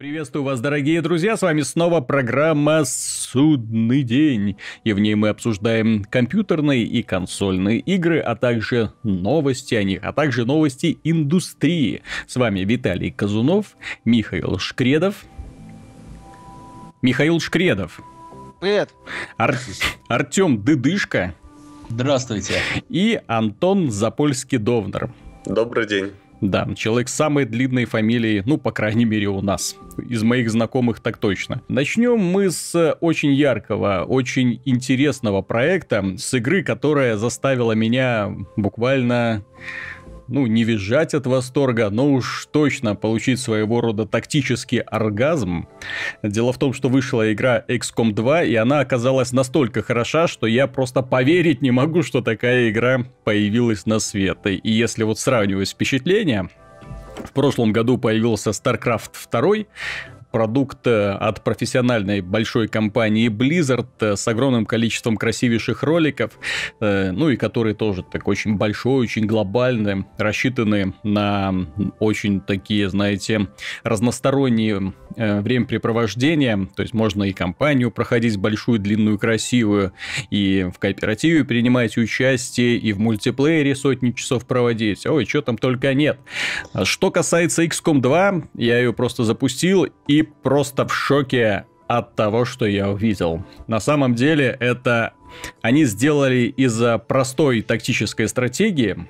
Приветствую вас, дорогие друзья, с вами снова программа «Судный день», и в ней мы обсуждаем компьютерные и консольные игры, а также новости о них, а также новости индустрии. С вами Виталий Казунов, Михаил Шкредов. Михаил Шкредов. Привет. Ар... Артем Дыдышко. Здравствуйте. И Антон Запольский-Довнер. Добрый день. Да, человек с самой длинной фамилией, ну, по крайней мере, у нас. Из моих знакомых так точно. Начнем мы с очень яркого, очень интересного проекта, с игры, которая заставила меня буквально ну, не визжать от восторга, но уж точно получить своего рода тактический оргазм. Дело в том, что вышла игра XCOM 2, и она оказалась настолько хороша, что я просто поверить не могу, что такая игра появилась на свет. И если вот сравнивать впечатления, в прошлом году появился StarCraft 2, продукт э, от профессиональной большой компании Blizzard э, с огромным количеством красивейших роликов, э, ну и который тоже так очень большой, очень глобальный, рассчитаны на очень такие, знаете, разносторонние времяпрепровождения, то есть можно и компанию проходить большую, длинную, красивую, и в кооперативе принимать участие, и в мультиплеере сотни часов проводить. Ой, что там только нет. Что касается XCOM 2, я ее просто запустил, и просто в шоке от того, что я увидел. На самом деле это они сделали из-за простой тактической стратегии,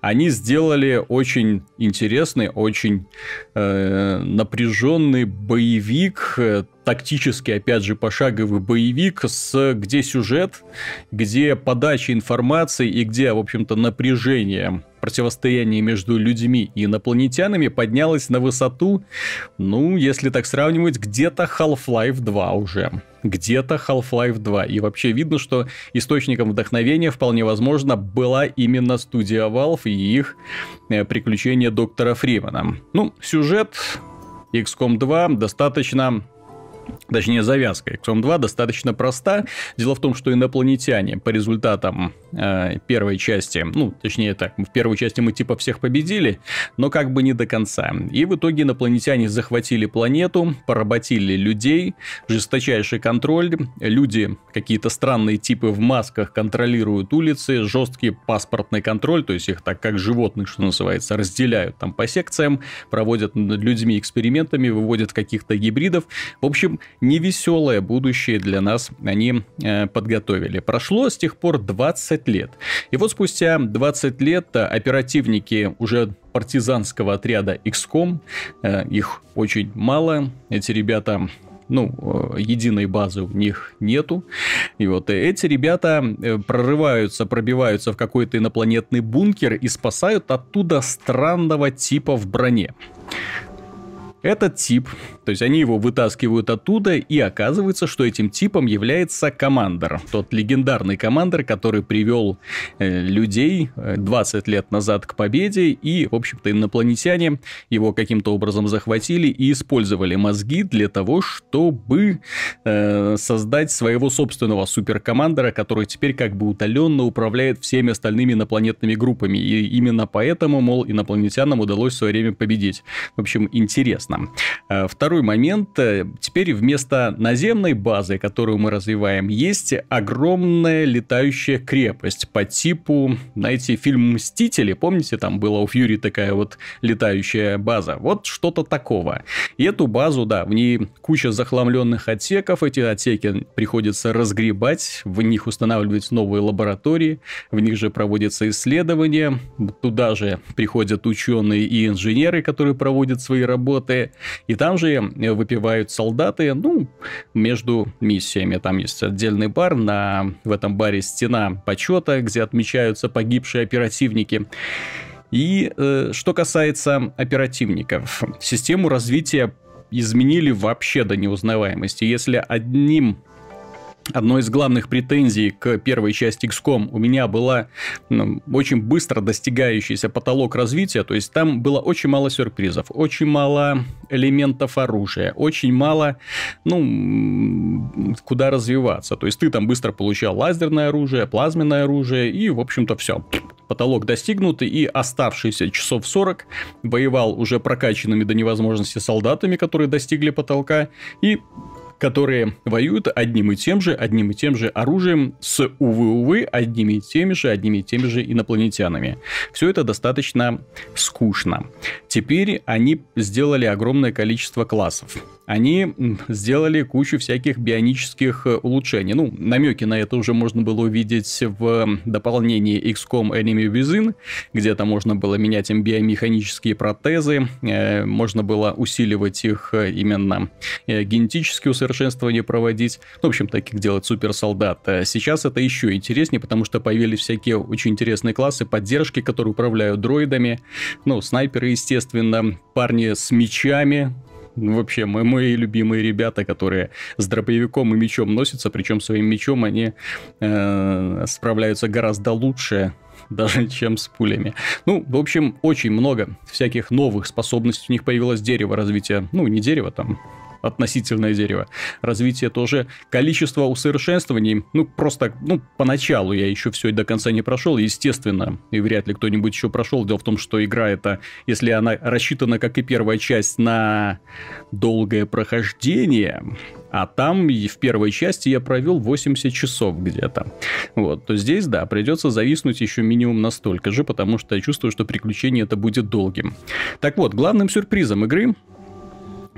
они сделали очень интересный, очень э, напряженный боевик, э, тактический, опять же, пошаговый боевик, с, где сюжет, где подача информации и где, в общем-то, напряжение противостояние между людьми и инопланетянами поднялось на высоту, ну, если так сравнивать, где-то Half-Life 2 уже. Где-то Half-Life 2. И вообще видно, что источником вдохновения вполне возможно была именно студия Valve и их э, приключения доктора Фримана. Ну, сюжет XCOM 2 достаточно точнее завязка XCOM 2 достаточно проста. Дело в том, что инопланетяне по результатам э, первой части, ну, точнее так, в первой части мы типа всех победили, но как бы не до конца. И в итоге инопланетяне захватили планету, поработили людей, жесточайший контроль, люди, какие-то странные типы в масках контролируют улицы, жесткий паспортный контроль, то есть их так как животных, что называется, разделяют там по секциям, проводят над людьми экспериментами, выводят каких-то гибридов. В общем, невеселое будущее для нас они э, подготовили. Прошло с тех пор 20 лет. И вот спустя 20 лет э, оперативники уже партизанского отряда XCOM, э, их очень мало, эти ребята ну, единой базы у них нету. И вот эти ребята прорываются, пробиваются в какой-то инопланетный бункер и спасают оттуда странного типа в броне. Этот тип, то есть они его вытаскивают оттуда, и оказывается, что этим типом является командор. Тот легендарный командор, который привел э, людей 20 э, лет назад к победе, и, в общем-то, инопланетяне его каким-то образом захватили и использовали мозги для того, чтобы э, создать своего собственного суперкомандора, который теперь как бы утоленно управляет всеми остальными инопланетными группами. И именно поэтому, мол, инопланетянам удалось в свое время победить. В общем, интересно интересно. Второй момент. Э, теперь вместо наземной базы, которую мы развиваем, есть огромная летающая крепость по типу, знаете, фильм «Мстители». Помните, там была у Фьюри такая вот летающая база? Вот что-то такого. И эту базу, да, в ней куча захламленных отсеков. Эти отсеки приходится разгребать, в них устанавливать новые лаборатории, в них же проводятся исследования. Туда же приходят ученые и инженеры, которые проводят свои работы. И там же выпивают солдаты, ну, между миссиями. Там есть отдельный бар, на, в этом баре стена почета, где отмечаются погибшие оперативники. И э, что касается оперативников, систему развития изменили вообще до неузнаваемости. Если одним Одной из главных претензий к первой части XCOM у меня была ну, очень быстро достигающийся потолок развития, то есть там было очень мало сюрпризов, очень мало элементов оружия, очень мало, ну, куда развиваться. То есть ты там быстро получал лазерное оружие, плазменное оружие и, в общем-то, все потолок достигнут, и оставшиеся часов 40 воевал уже прокачанными до невозможности солдатами, которые достигли потолка, и которые воюют одним и тем же, одним и тем же оружием с, увы-увы, одними и теми же, одними и теми же инопланетянами. Все это достаточно скучно. Теперь они сделали огромное количество классов они сделали кучу всяких бионических э, улучшений. Ну, намеки на это уже можно было увидеть в дополнении XCOM Enemy Within, где-то можно было менять им биомеханические протезы, э, можно было усиливать их э, именно генетические усовершенствования проводить. В общем, так как делает суперсолдат. Сейчас это еще интереснее, потому что появились всякие очень интересные классы поддержки, которые управляют дроидами. Ну, снайперы, естественно, парни с мечами, вообще мои, мои любимые ребята, которые с дробовиком и мечом носятся, причем своим мечом они э, справляются гораздо лучше даже чем с пулями. Ну, в общем, очень много всяких новых способностей у них появилось дерево развития. Ну, не дерево, там относительное дерево. Развитие тоже. Количество усовершенствований, ну, просто, ну, поначалу я еще все до конца не прошел, естественно, и вряд ли кто-нибудь еще прошел. Дело в том, что игра это, если она рассчитана, как и первая часть, на долгое прохождение, а там в первой части я провел 80 часов где-то. Вот, то здесь, да, придется зависнуть еще минимум настолько же, потому что я чувствую, что приключение это будет долгим. Так вот, главным сюрпризом игры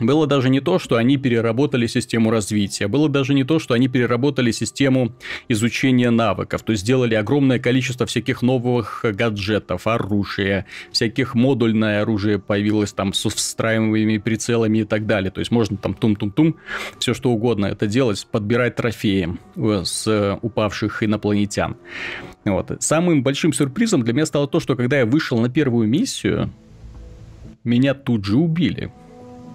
было даже не то, что они переработали систему развития, было даже не то, что они переработали систему изучения навыков, то есть сделали огромное количество всяких новых гаджетов, оружия, всяких модульное оружие появилось там с встраиваемыми прицелами и так далее. То есть можно там тум-тум-тум, все что угодно это делать, подбирать трофеи э, с упавших инопланетян. Вот. Самым большим сюрпризом для меня стало то, что когда я вышел на первую миссию, меня тут же убили.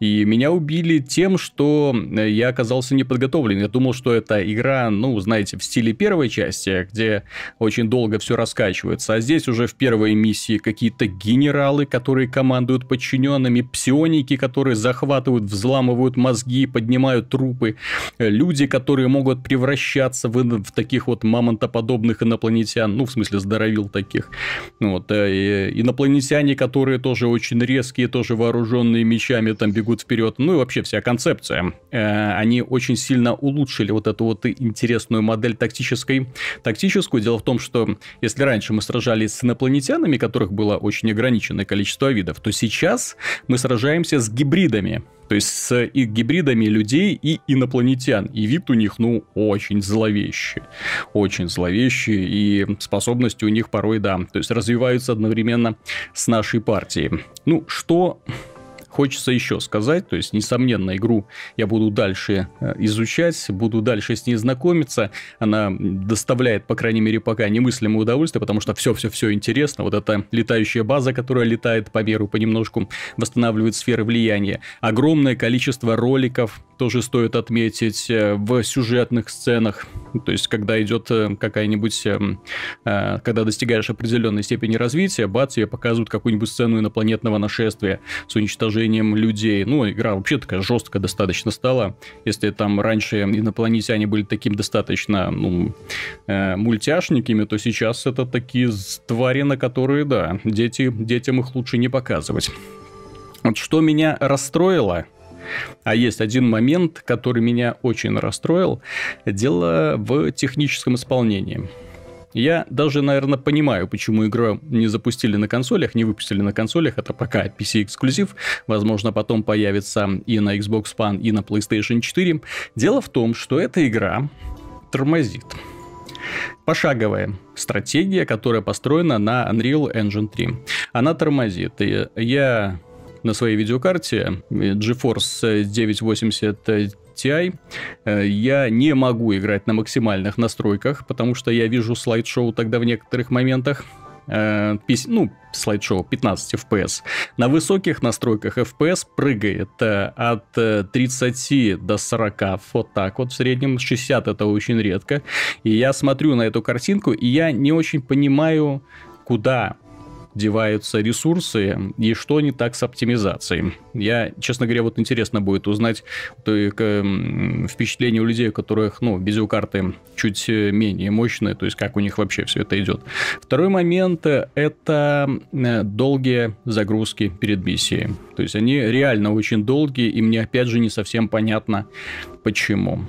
И меня убили тем, что э, я оказался неподготовлен. Я думал, что это игра, ну, знаете, в стиле первой части, где очень долго все раскачивается. А здесь уже в первой миссии какие-то генералы, которые командуют подчиненными, псионики, которые захватывают, взламывают мозги, поднимают трупы, э, люди, которые могут превращаться в, в таких вот мамонтоподобных инопланетян, ну, в смысле, здоровил таких. Вот, э, инопланетяне, которые тоже очень резкие, тоже вооруженные мечами, там бегут бегут вперед, ну и вообще вся концепция. Э, они очень сильно улучшили вот эту вот интересную модель тактической. Тактическую. Дело в том, что если раньше мы сражались с инопланетянами, которых было очень ограниченное количество видов, то сейчас мы сражаемся с гибридами. То есть с их гибридами людей и инопланетян. И вид у них, ну, очень зловещий. Очень зловещий. И способности у них порой, да. То есть развиваются одновременно с нашей партией. Ну, что хочется еще сказать. То есть, несомненно, игру я буду дальше э, изучать, буду дальше с ней знакомиться. Она доставляет, по крайней мере, пока немыслимое удовольствие, потому что все-все-все интересно. Вот эта летающая база, которая летает по миру понемножку, восстанавливает сферы влияния. Огромное количество роликов, тоже стоит отметить, э, в сюжетных сценах. То есть, когда идет э, какая-нибудь... Когда достигаешь определенной степени развития, бац, тебе показывают какую-нибудь сцену инопланетного нашествия с уничтожением людей. Ну, игра вообще такая жесткая достаточно стала. Если там раньше инопланетяне были таким достаточно, ну, э, мультяшниками, то сейчас это такие твари, на которые, да, дети, детям их лучше не показывать. Вот что меня расстроило, а есть один момент, который меня очень расстроил. Дело в техническом исполнении. Я даже, наверное, понимаю, почему игру не запустили на консолях, не выпустили на консолях. Это пока PC-эксклюзив. Возможно, потом появится и на Xbox One, и на PlayStation 4. Дело в том, что эта игра тормозит. Пошаговая стратегия, которая построена на Unreal Engine 3. Она тормозит. И я на своей видеокарте GeForce 980 Ti, э, я не могу играть на максимальных настройках, потому что я вижу слайд-шоу тогда в некоторых моментах э, ну, слайд-шоу 15 FPS. На высоких настройках FPS прыгает э, от 30 до 40, вот так вот в среднем, 60 это очень редко. И я смотрю на эту картинку, и я не очень понимаю, куда деваются ресурсы и что не так с оптимизацией. Я, честно говоря, вот интересно будет узнать впечатление у людей, у которых, ну, видеокарты чуть менее мощные, то есть как у них вообще все это идет. Второй момент – это э, долгие загрузки перед миссией. То есть они реально очень долгие, и мне опять же не совсем понятно, почему.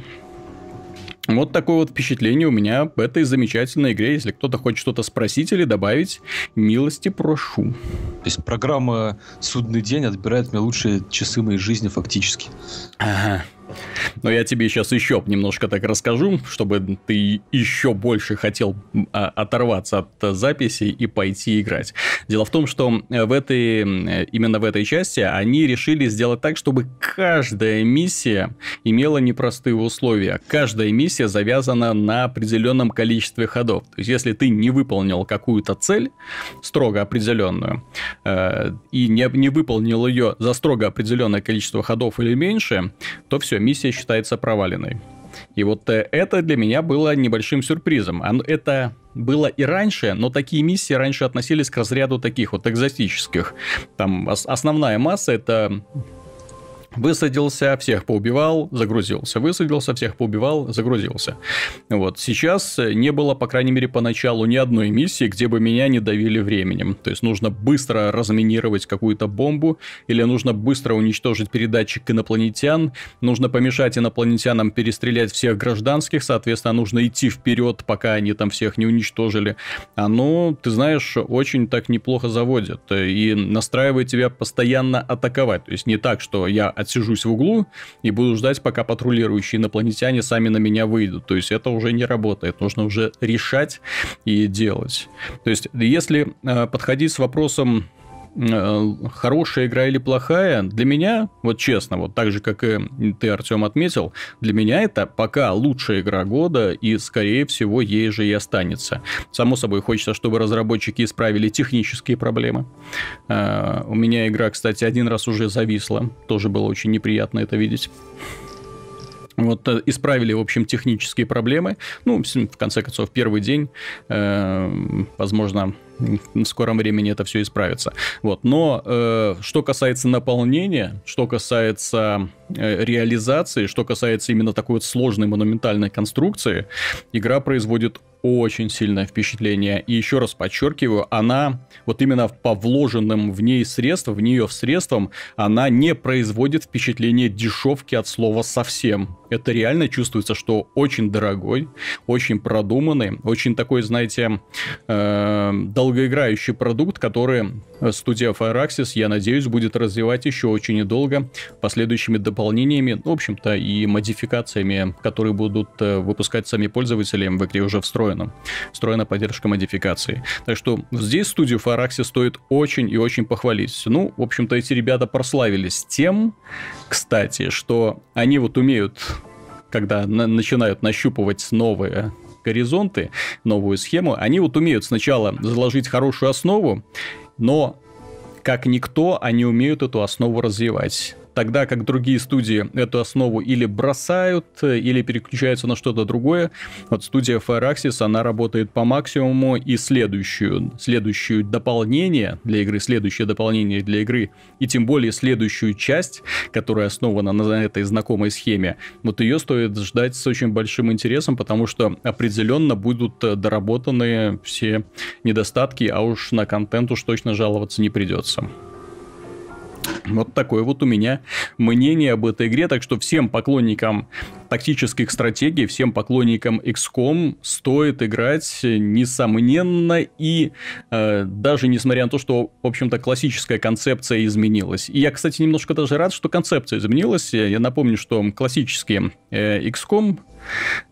Вот такое вот впечатление у меня в этой замечательной игре. Если кто-то хочет что-то спросить или добавить, милости прошу. То есть программа «Судный день» отбирает мне лучшие часы моей жизни фактически. Ага. Но я тебе сейчас еще немножко так расскажу, чтобы ты еще больше хотел а, оторваться от записи и пойти играть. Дело в том, что в этой, именно в этой части они решили сделать так, чтобы каждая миссия имела непростые условия. Каждая миссия завязана на определенном количестве ходов. То есть, если ты не выполнил какую-то цель, строго определенную, э, и не, не выполнил ее за строго определенное количество ходов или меньше, то все, миссия считается проваленной. И вот э, это для меня было небольшим сюрпризом. Это было и раньше, но такие миссии раньше относились к разряду таких вот экзотических. Там основная масса это Высадился, всех поубивал, загрузился. Высадился, всех поубивал, загрузился. Вот. Сейчас не было, по крайней мере, поначалу ни одной миссии, где бы меня не давили временем. То есть нужно быстро разминировать какую-то бомбу, или нужно быстро уничтожить передатчик инопланетян, нужно помешать инопланетянам перестрелять всех гражданских, соответственно, нужно идти вперед, пока они там всех не уничтожили. Оно, ты знаешь, очень так неплохо заводит и настраивает тебя постоянно атаковать. То есть не так, что я отсижусь в углу и буду ждать, пока патрулирующие инопланетяне сами на меня выйдут. То есть это уже не работает. Нужно уже решать и делать. То есть если э, подходить с вопросом хорошая игра или плохая, для меня, вот честно, вот так же, как и ты, Артем, отметил, для меня это пока лучшая игра года, и, скорее всего, ей же и останется. Само собой, хочется, чтобы разработчики исправили технические проблемы. Э, у меня игра, кстати, один раз уже зависла, тоже было очень неприятно это видеть. Вот э, исправили, в общем, технические проблемы. Ну, в конце концов, первый день, возможно, в скором времени это все исправится. Вот. Но э, что касается наполнения, что касается э, реализации, что касается именно такой вот сложной монументальной конструкции, игра производит очень сильное впечатление. И еще раз подчеркиваю, она вот именно по вложенным в ней средствам, в нее в средствам, она не производит впечатление дешевки от слова совсем. Это реально чувствуется, что очень дорогой, очень продуманный, очень такой, знаете, э, долгоиграющий продукт, который студия Firaxis, я надеюсь, будет развивать еще очень недолго последующими дополнениями, в общем-то, и модификациями, которые будут э, выпускать сами пользователи в игре уже встроенном. Встроена поддержка модификации. Так что здесь студию Firaxis стоит очень и очень похвалить. Ну, в общем-то, эти ребята прославились тем, кстати, что они вот умеют когда на- начинают нащупывать новые горизонты, новую схему, они вот умеют сначала заложить хорошую основу, но как никто они умеют эту основу развивать тогда как другие студии эту основу или бросают, или переключаются на что-то другое. Вот студия Firaxis, она работает по максимуму, и следующую, следующую дополнение для игры, следующее дополнение для игры, и тем более следующую часть, которая основана на этой знакомой схеме, вот ее стоит ждать с очень большим интересом, потому что определенно будут доработаны все недостатки, а уж на контент уж точно жаловаться не придется. Вот такое вот у меня мнение об этой игре. Так что всем поклонникам тактических стратегий, всем поклонникам XCOM стоит играть, несомненно, и э, даже несмотря на то, что, в общем-то, классическая концепция изменилась. И я, кстати, немножко даже рад, что концепция изменилась. Я напомню, что классический э, XCOM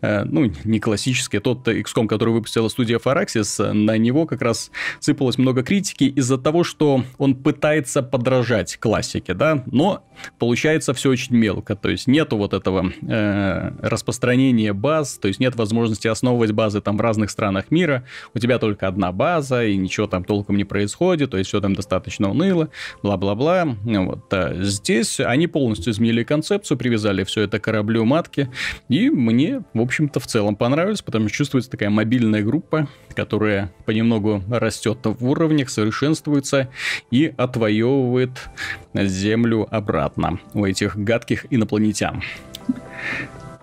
ну, не классический, а тот XCOM, который выпустила студия Firaxis, на него как раз сыпалось много критики из-за того, что он пытается подражать классике, да, но получается все очень мелко, то есть нету вот этого э, распространения баз, то есть нет возможности основывать базы там в разных странах мира, у тебя только одна база, и ничего там толком не происходит, то есть все там достаточно уныло, бла-бла-бла, вот. А здесь они полностью изменили концепцию, привязали все это кораблю матки, и мне мне, в общем-то, в целом понравилось, потому что чувствуется такая мобильная группа, которая понемногу растет в уровнях, совершенствуется и отвоевывает Землю обратно у этих гадких инопланетян.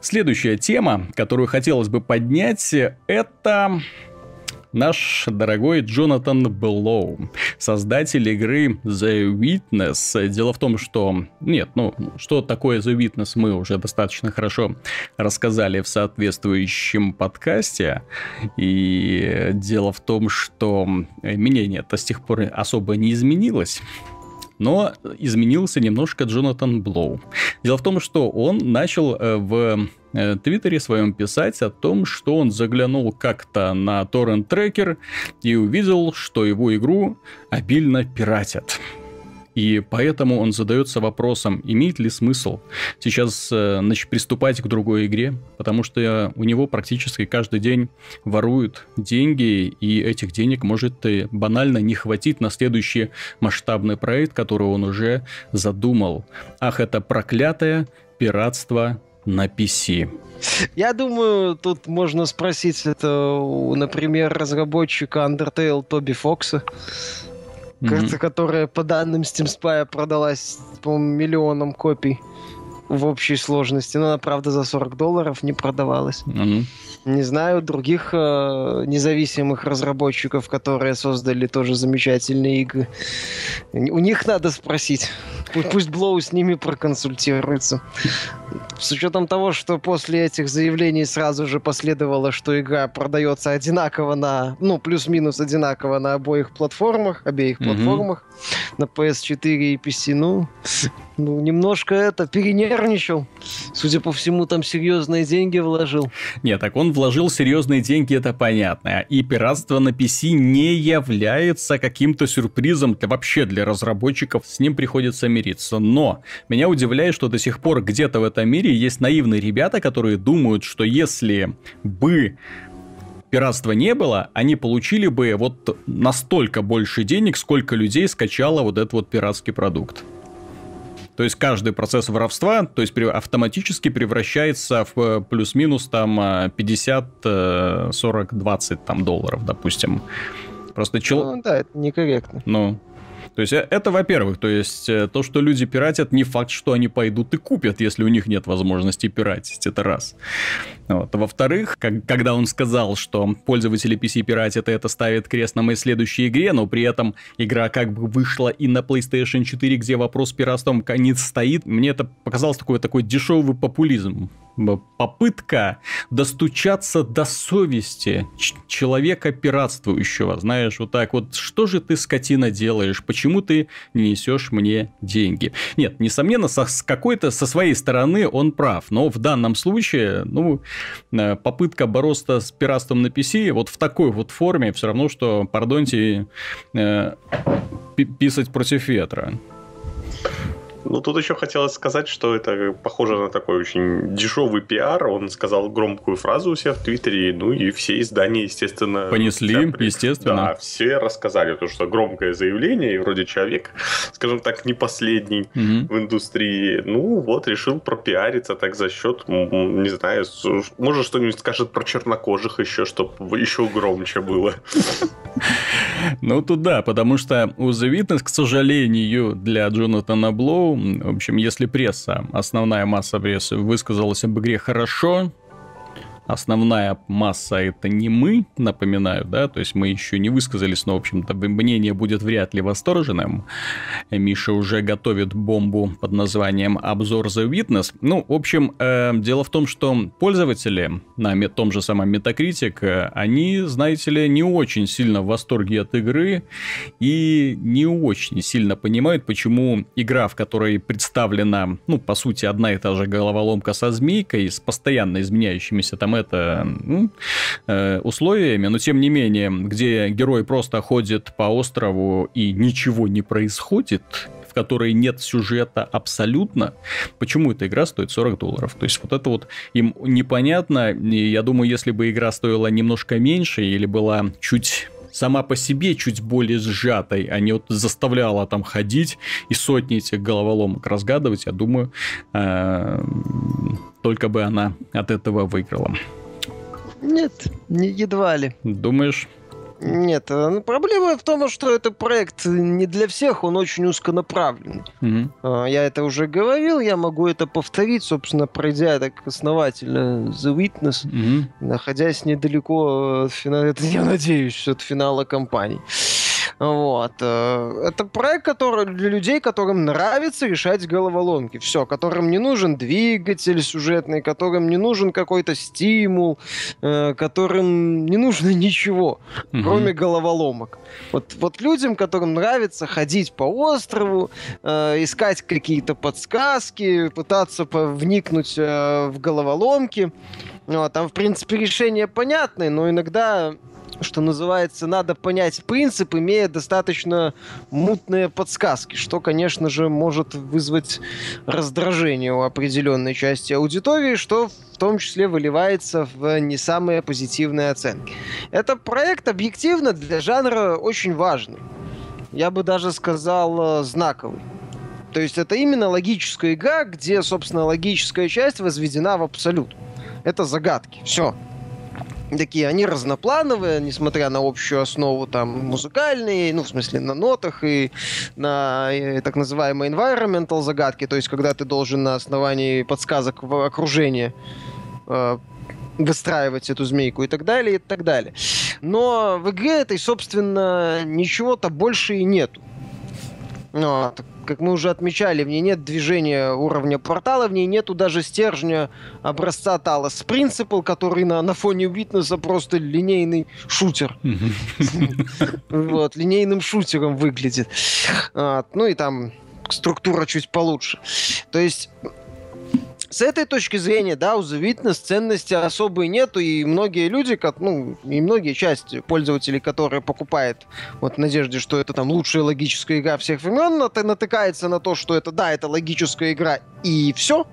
Следующая тема, которую хотелось бы поднять, это наш дорогой Джонатан Беллоу, создатель игры The Witness. Дело в том, что... Нет, ну, что такое The Witness, мы уже достаточно хорошо рассказали в соответствующем подкасте. И дело в том, что мнение это с тех пор особо не изменилось но изменился немножко Джонатан Блоу. Дело в том, что он начал э, в э, Твиттере своем писать о том, что он заглянул как-то на торрент-трекер и увидел, что его игру обильно пиратят. И поэтому он задается вопросом, имеет ли смысл сейчас э, значит, приступать к другой игре, потому что у него практически каждый день воруют деньги, и этих денег может э, банально не хватить на следующий масштабный проект, который он уже задумал. Ах, это проклятое пиратство на PC. Я думаю, тут можно спросить это, например, разработчика Undertale Тоби Фокса mm-hmm. которая по данным Steam Spy продалась, по-моему, миллионом копий в общей сложности. Но она, правда, за 40 долларов не продавалась. Mm-hmm. Не знаю других э, независимых разработчиков, которые создали тоже замечательные игры. У них надо спросить. Пусть Блоу с ними проконсультируется. С учетом того, что после этих заявлений сразу же последовало, что игра продается одинаково на, ну, плюс-минус одинаково на обоих платформах, обеих mm-hmm. платформах, на PS4 и PC, ну, ну, немножко это, перенервничал. Судя по всему, там серьезные деньги вложил. Нет, так он вложил серьезные деньги, это понятно. И пиратство на PC не является каким-то сюрпризом для, вообще для разработчиков. С ним приходится мириться. Но меня удивляет, что до сих пор где-то в этом мире есть наивные ребята, которые думают, что если бы пиратства не было, они получили бы вот настолько больше денег, сколько людей скачало вот этот вот пиратский продукт. То есть каждый процесс воровства, то есть автоматически превращается в э, плюс-минус там 50, 40, 20 там долларов, допустим. Просто человек... Ну да, это некорректно. Ну, то есть э, это, во-первых, то есть э, то, что люди пиратят, не факт, что они пойдут и купят, если у них нет возможности пиратить, это раз. Вот. Во-вторых, как, когда он сказал, что пользователи PC пиратят, и это ставит крест на моей следующей игре, но при этом игра как бы вышла и на PlayStation 4, где вопрос пиратством не стоит, мне это показалось такой, такой дешевый популизм попытка достучаться до совести человека пиратствующего. Знаешь, вот так вот, что же ты, скотина, делаешь? Почему ты не несешь мне деньги? Нет, несомненно, со, с какой-то, со своей стороны он прав, но в данном случае, ну, э, попытка бороться с пиратством на PC вот в такой вот форме все равно, что, пардоньте, э, писать против ветра. Ну, тут еще хотелось сказать, что это похоже на такой очень дешевый пиар. Он сказал громкую фразу у себя в Твиттере, ну и все издания, естественно... Понесли, все, естественно. Да, все рассказали, то, что громкое заявление, и вроде человек, скажем так, не последний угу. в индустрии. Ну, вот, решил пропиариться так за счет, не знаю, может что-нибудь скажет про чернокожих еще, чтобы еще громче было. Ну, тут да, потому что у The Witness, к сожалению, для Джонатана Блоу в общем, если пресса, основная масса прессы высказалась об игре хорошо, основная масса это не мы, напоминаю, да, то есть мы еще не высказались, но, в общем-то, мнение будет вряд ли восторженным. Миша уже готовит бомбу под названием «Обзор The Witness». Ну, в общем, э, дело в том, что пользователи на том же самом Metacritic, э, они, знаете ли, не очень сильно в восторге от игры и не очень сильно понимают, почему игра, в которой представлена, ну, по сути, одна и та же головоломка со змейкой, с постоянно изменяющимися там это э, условиями, но тем не менее, где герой просто ходит по острову и ничего не происходит, в которой нет сюжета абсолютно, почему эта игра стоит 40 долларов? То есть вот это вот им непонятно, и я думаю, если бы игра стоила немножко меньше или была чуть сама по себе чуть более сжатой, а не вот заставляла там ходить и сотни этих головоломок разгадывать, я думаю, э, только бы она от этого выиграла. Нет, не едва ли. Думаешь? Нет, э, ну, проблема в том, что этот проект не для всех, он очень узконаправленный. Угу. Я это уже говорил, я могу это повторить, собственно, пройдя так основательно The Witness, угу. находясь недалеко от финала, я надеюсь, от финала кампании. Вот. Э, это проект, который для людей, которым нравится решать головоломки. Все, которым не нужен двигатель сюжетный, которым не нужен какой-то стимул, э, которым не нужно ничего, угу. кроме головоломок. Вот, вот людям, которым нравится ходить по острову, э, искать какие-то подсказки, пытаться вникнуть в головоломки. Вот, там, в принципе, решение понятное, но иногда что называется, надо понять принцип, имея достаточно мутные подсказки, что, конечно же, может вызвать раздражение у определенной части аудитории, что в том числе выливается в не самые позитивные оценки. Это проект объективно для жанра очень важный. Я бы даже сказал э, знаковый. То есть это именно логическая игра, где, собственно, логическая часть возведена в абсолют. Это загадки. Все такие, они разноплановые, несмотря на общую основу там музыкальные, ну, в смысле, на нотах и на и, так называемые environmental загадки, то есть когда ты должен на основании подсказок в окружении э, выстраивать эту змейку и так далее, и так далее. Но в игре этой, собственно, ничего-то больше и нету. Вот как мы уже отмечали, в ней нет движения уровня портала, в ней нету даже стержня образца Талос Principle, который на, на фоне Витнеса просто линейный шутер. Вот, линейным шутером выглядит. Ну и там структура чуть получше. То есть с этой точки зрения, да, у The Witness ценности особой нету, и многие люди, как, ну, и многие части пользователей, которые покупают вот в надежде, что это там лучшая логическая игра всех времен, натыкается на то, что это, да, это логическая игра, и все.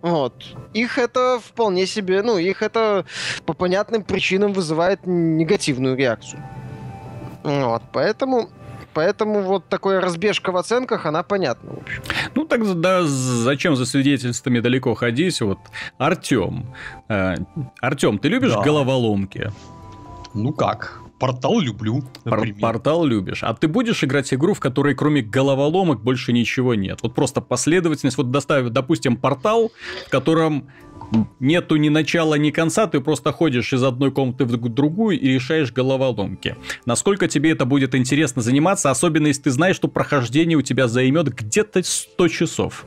Вот. Их это вполне себе, ну, их это по понятным причинам вызывает негативную реакцию. Вот, поэтому Поэтому вот такая разбежка в оценках, она понятна, в общем. Ну, так да, зачем за свидетельствами далеко ходить? Вот Артем. Э, Артем, ты любишь да. головоломки? Ну как? Портал люблю. Пор- портал любишь. А ты будешь играть игру, в которой кроме головоломок больше ничего нет? Вот просто последовательность. Вот доставив, допустим, портал, в котором нету ни начала, ни конца, ты просто ходишь из одной комнаты в другую и решаешь головоломки. Насколько тебе это будет интересно заниматься, особенно если ты знаешь, что прохождение у тебя займет где-то 100 часов.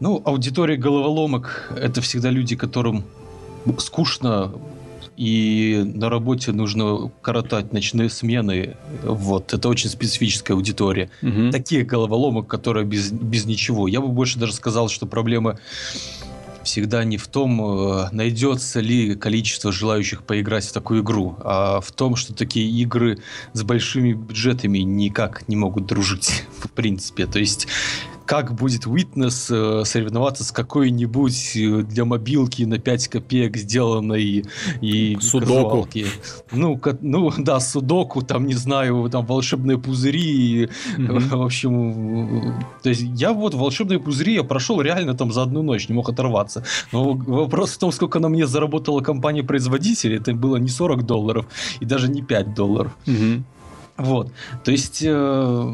Ну, аудитория головоломок – это всегда люди, которым скучно и на работе нужно коротать ночные смены. Вот, это очень специфическая аудитория. Угу. Такие головоломок, которые без, без ничего. Я бы больше даже сказал, что проблема всегда не в том, э, найдется ли количество желающих поиграть в такую игру, а в том, что такие игры с большими бюджетами никак не могут дружить, в принципе. То есть как будет Witness э, соревноваться с какой-нибудь э, для мобилки на 5 копеек сделанной и Судоку. Ну, ну, да, Судоку, там, не знаю, там волшебные пузыри. Mm-hmm. В общем, то есть я вот волшебные пузыри я прошел реально там за одну ночь, не мог оторваться. Но вопрос в том, сколько на мне заработала компания-производитель, это было не 40 долларов и даже не 5 долларов. Mm-hmm. Вот. То есть э,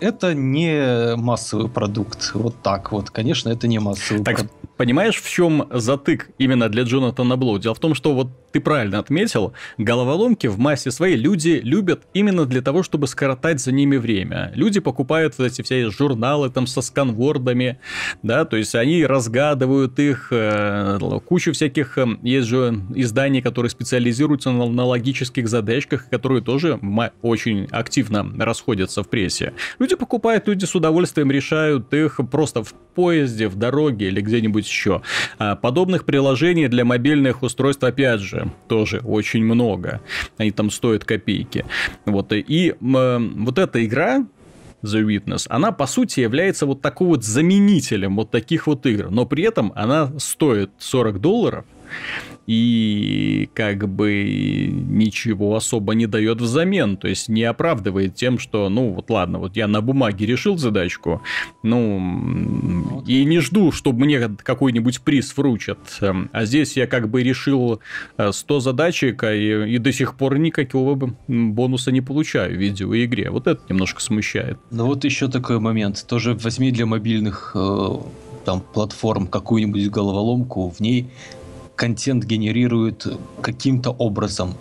это не массовый продукт. Вот так вот. Конечно, это не массовый так, продукт. Понимаешь, в чем затык именно для Джонатана Блоу? Дело в том, что вот ты правильно отметил, головоломки в массе своей люди любят именно для того, чтобы скоротать за ними время. Люди покупают вот эти все журналы там со сканвордами, да, то есть они разгадывают их, э, кучу всяких, э, есть же изданий, которые специализируются на, на логических задачках, которые тоже очень активно расходятся в прессе. Люди покупают, люди с удовольствием решают их просто в поезде, в дороге или где-нибудь еще. А подобных приложений для мобильных устройств, опять же, тоже очень много. Они там стоят копейки. Вот, и э, вот эта игра, The Witness, она по сути является вот такой вот заменителем вот таких вот игр, но при этом она стоит 40 долларов, и как бы ничего особо не дает взамен, то есть не оправдывает тем, что, ну вот ладно, вот я на бумаге решил задачку, ну и не жду, чтобы мне какой-нибудь приз вручат, а здесь я как бы решил 100 э, задачек и, и до сих пор никакого бонуса не получаю в видеоигре, вот это немножко смущает. Ну вот еще такой момент, тоже возьми для мобильных э, там платформ какую-нибудь головоломку, в ней контент генерируют каким-то образом.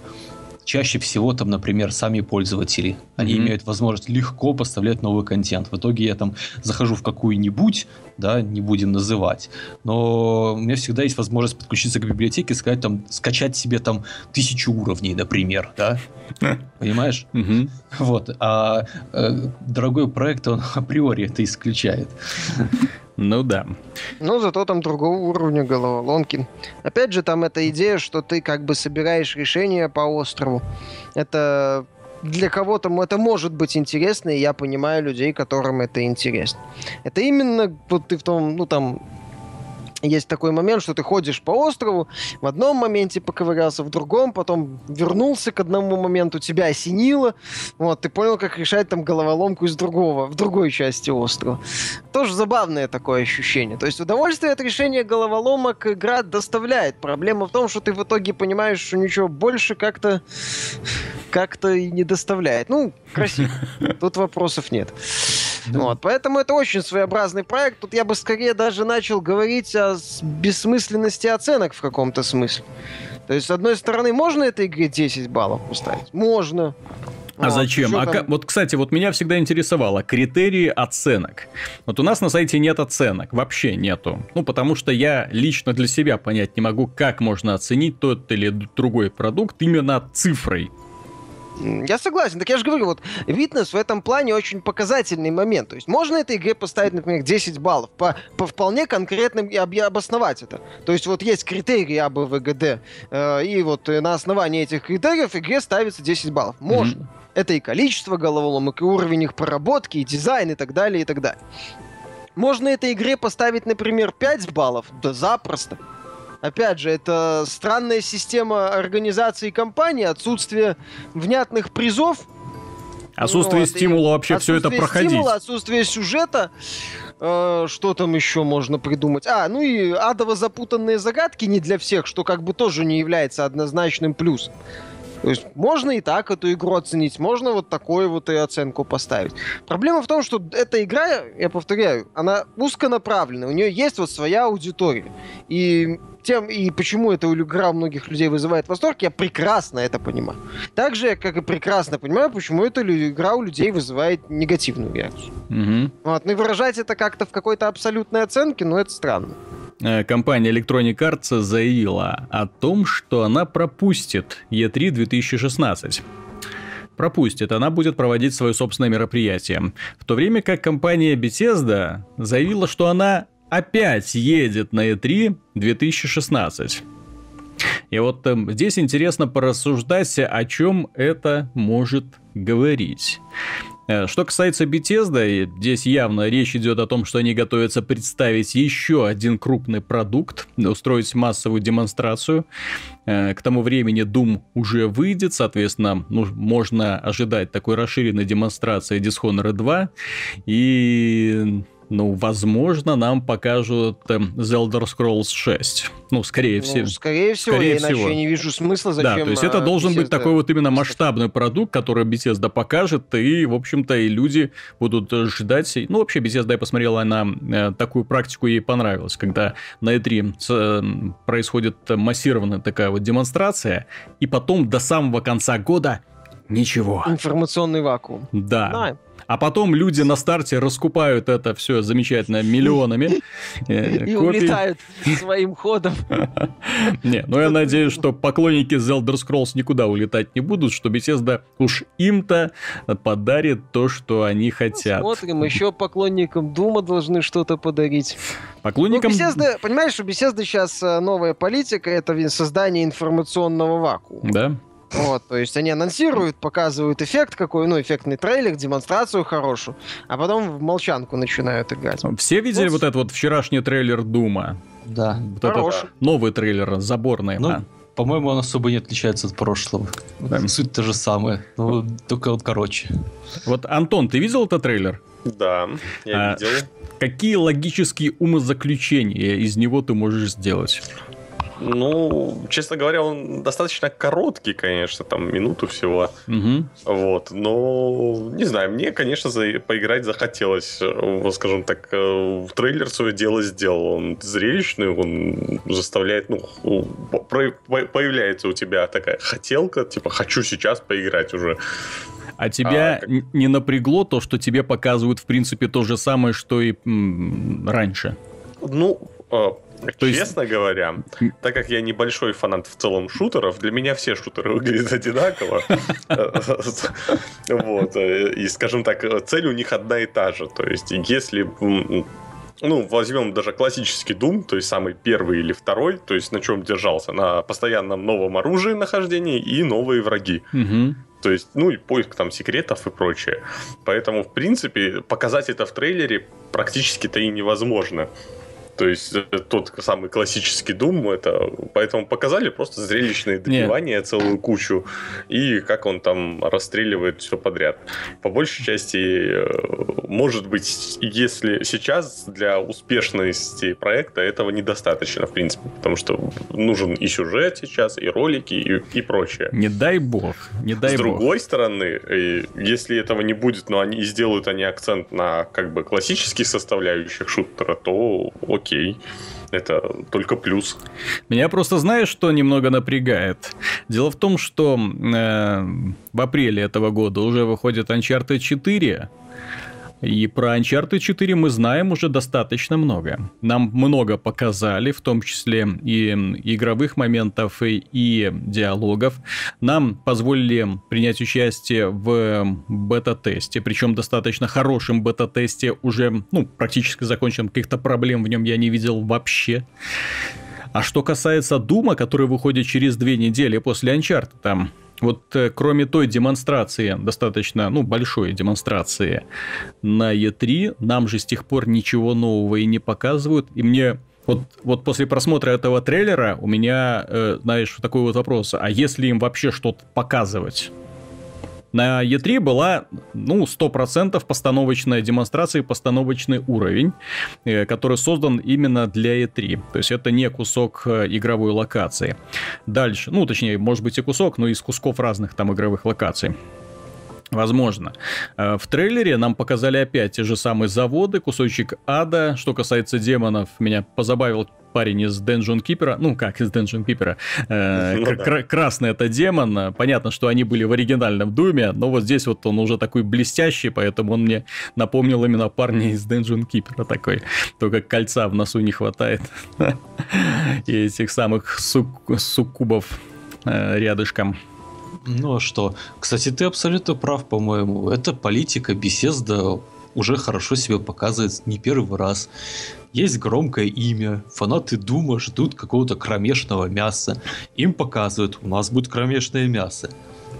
Чаще всего там, например, сами пользователи. Они mm-hmm. имеют возможность легко поставлять новый контент. В итоге я там захожу в какую-нибудь, да, не будем называть, но у меня всегда есть возможность подключиться к библиотеке, сказать там, скачать себе там тысячу уровней, например, да? Понимаешь? Вот. А э, дорогой проект, он априори это исключает. Ну да. Ну, зато там другого уровня головоломки. Опять же, там эта идея, что ты как бы собираешь решения по острову. Это для кого-то это может быть интересно, и я понимаю людей, которым это интересно. Это именно вот ты в том, ну там, есть такой момент, что ты ходишь по острову, в одном моменте поковырялся, в другом, потом вернулся к одному моменту, тебя осенило, вот, ты понял, как решать там головоломку из другого, в другой части острова. Тоже забавное такое ощущение. То есть удовольствие от решения головоломок игра доставляет. Проблема в том, что ты в итоге понимаешь, что ничего больше как-то как-то и не доставляет. Ну, красиво. Тут вопросов нет. Да. Вот, поэтому это очень своеобразный проект. Тут я бы скорее даже начал говорить о бессмысленности оценок в каком-то смысле. То есть, с одной стороны, можно этой игре 10 баллов поставить? Можно. А вот, зачем? А там... вот, кстати, вот меня всегда интересовало критерии оценок. Вот у нас на сайте нет оценок, вообще нету. Ну, потому что я лично для себя понять не могу, как можно оценить тот или другой продукт именно цифрой. Я согласен. Так я же говорю, вот Витнес в этом плане очень показательный момент. То есть можно этой игре поставить, например, 10 баллов по, по вполне конкретным и обосновать это. То есть вот есть критерии АБВГД, э, и вот на основании этих критериев игре ставится 10 баллов. Можно. Mm-hmm. Это и количество головоломок, и уровень их проработки, и дизайн, и так далее, и так далее. Можно этой игре поставить, например, 5 баллов? Да запросто. Опять же, это странная система организации компании, отсутствие внятных призов. Отсутствие ну, стимула вообще все это проходить. Стимула, отсутствие сюжета. Э, что там еще можно придумать? А, ну и адово запутанные загадки не для всех, что как бы тоже не является однозначным плюсом. То есть можно и так эту игру оценить, можно вот такую вот и оценку поставить. Проблема в том, что эта игра, я повторяю, она узконаправленная, у нее есть вот своя аудитория. И тем, и почему эта игра у многих людей вызывает восторг, я прекрасно это понимаю. Так же, как и прекрасно понимаю, почему эта игра у людей вызывает негативную реакцию. Угу. Вот, ну и выражать это как-то в какой-то абсолютной оценке, ну это странно. Э, компания Electronic Arts заявила о том, что она пропустит E3 2016 пропустит, она будет проводить свое собственное мероприятие. В то время как компания Bethesda заявила, что она опять едет на E3 2016. И вот э, здесь интересно порассуждать, о чем это может говорить. Э, что касается Bethesda, здесь явно речь идет о том, что они готовятся представить еще один крупный продукт, устроить массовую демонстрацию. Э, к тому времени Doom уже выйдет, соответственно, ну, можно ожидать такой расширенной демонстрации Dishonored 2. И ну, возможно, нам покажут э, The Elder Scrolls 6. Ну, скорее ну, всего. Скорее всего, скорее я всего. иначе я не вижу смысла, зачем... Да, то есть это э, должен Bethesda... быть такой вот именно масштабный продукт, который Bethesda покажет, и, в общем-то, и люди будут ждать. Ну, вообще, Bethesda, я посмотрела на э, такую практику, ей понравилось, когда на E3 э, происходит массированная такая вот демонстрация, и потом до самого конца года ничего. Информационный вакуум. Да. да а потом люди на старте раскупают это все замечательно миллионами. Э, и улетают своим ходом. Не, ну я надеюсь, что поклонники The Elder Scrolls никуда улетать не будут, что Bethesda уж им-то подарит то, что они хотят. Смотрим, еще поклонникам Дума должны что-то подарить. Поклонникам... Ну, Bethesda, понимаешь, у Bethesda сейчас э, новая политика, это создание информационного вакуума. Да. Вот, то есть они анонсируют, показывают эффект какой, ну, эффектный трейлер, демонстрацию хорошую, а потом в молчанку начинают играть. Все видели вот, вот этот вот вчерашний трейлер Дума? Да. Вот Хороший. новый трейлер, заборный. Ну, а. По-моему, он особо не отличается от прошлого. Да. Суть та же самая, но только вот короче. Вот, Антон, ты видел этот трейлер? Да, я а, видел. Какие логические умозаключения из него ты можешь сделать? Ну, честно говоря, он достаточно короткий, конечно, там минуту всего. Угу. Вот, но не знаю, мне, конечно, за... поиграть захотелось. Скажем так, э, в трейлер свое дело сделал. Он зрелищный, он заставляет, ну, появляется у тебя такая хотелка, типа, хочу сейчас поиграть уже. А тебя а, как... не напрягло то, что тебе показывают, в принципе, то же самое, что и м, раньше? Ну, а, то Честно есть... говоря, так как я небольшой фанат в целом шутеров, для меня все шутеры выглядят одинаково. Вот. И, скажем так, цель у них одна и та же. То есть, если ну, возьмем даже классический Doom, то есть самый первый или второй, то есть на чем держался? На постоянном новом оружии нахождении и новые враги. Угу. То есть, ну и поиск там секретов и прочее. Поэтому, в принципе, показать это в трейлере практически-то и невозможно. То есть э, тот самый классический Doom, это поэтому показали просто зрелищные добивания Нет. целую кучу и как он там расстреливает все подряд. По большей части, э, может быть, если сейчас для успешности проекта этого недостаточно, в принципе, потому что нужен и сюжет сейчас, и ролики, и, и прочее. Не дай бог, не дай С бог. другой стороны, э, если этого не будет, но они сделают они акцент на как бы классических составляющих шутера, то окей. Это только плюс. Меня просто знаешь, что немного напрягает? Дело в том, что э, в апреле этого года уже выходит Uncharted 4, и про Uncharted 4 мы знаем уже достаточно много. Нам много показали, в том числе и игровых моментов, и, и диалогов. Нам позволили принять участие в бета-тесте, причем достаточно хорошем бета-тесте, уже ну, практически закончен, каких-то проблем в нем я не видел вообще. А что касается Дума, который выходит через две недели после Uncharted, там вот э, кроме той демонстрации, достаточно, ну, большой демонстрации на E3, нам же с тех пор ничего нового и не показывают. И мне вот, вот после просмотра этого трейлера у меня, э, знаешь, такой вот вопрос. А если им вообще что-то показывать? На E3 была, ну, 100% постановочная демонстрация и постановочный уровень, э, который создан именно для E3. То есть это не кусок э, игровой локации. Дальше, ну, точнее, может быть и кусок, но из кусков разных там игровых локаций. Возможно. Э, в трейлере нам показали опять те же самые заводы, кусочек ада. Что касается демонов, меня позабавил парень из Dungeon Keeper, ну как из Dungeon Keeper, э, ну, да. красный это демон, понятно, что они были в оригинальном Думе, но вот здесь вот он уже такой блестящий, поэтому он мне напомнил именно парня из Dungeon Keeper такой, только кольца в носу не хватает и этих самых суккубов э, рядышком. Ну а что? Кстати, ты абсолютно прав, по-моему. Это политика, беседа уже хорошо себя показывает не первый раз. Есть громкое имя, фанаты Дума ждут какого-то кромешного мяса. Им показывают, у нас будет кромешное мясо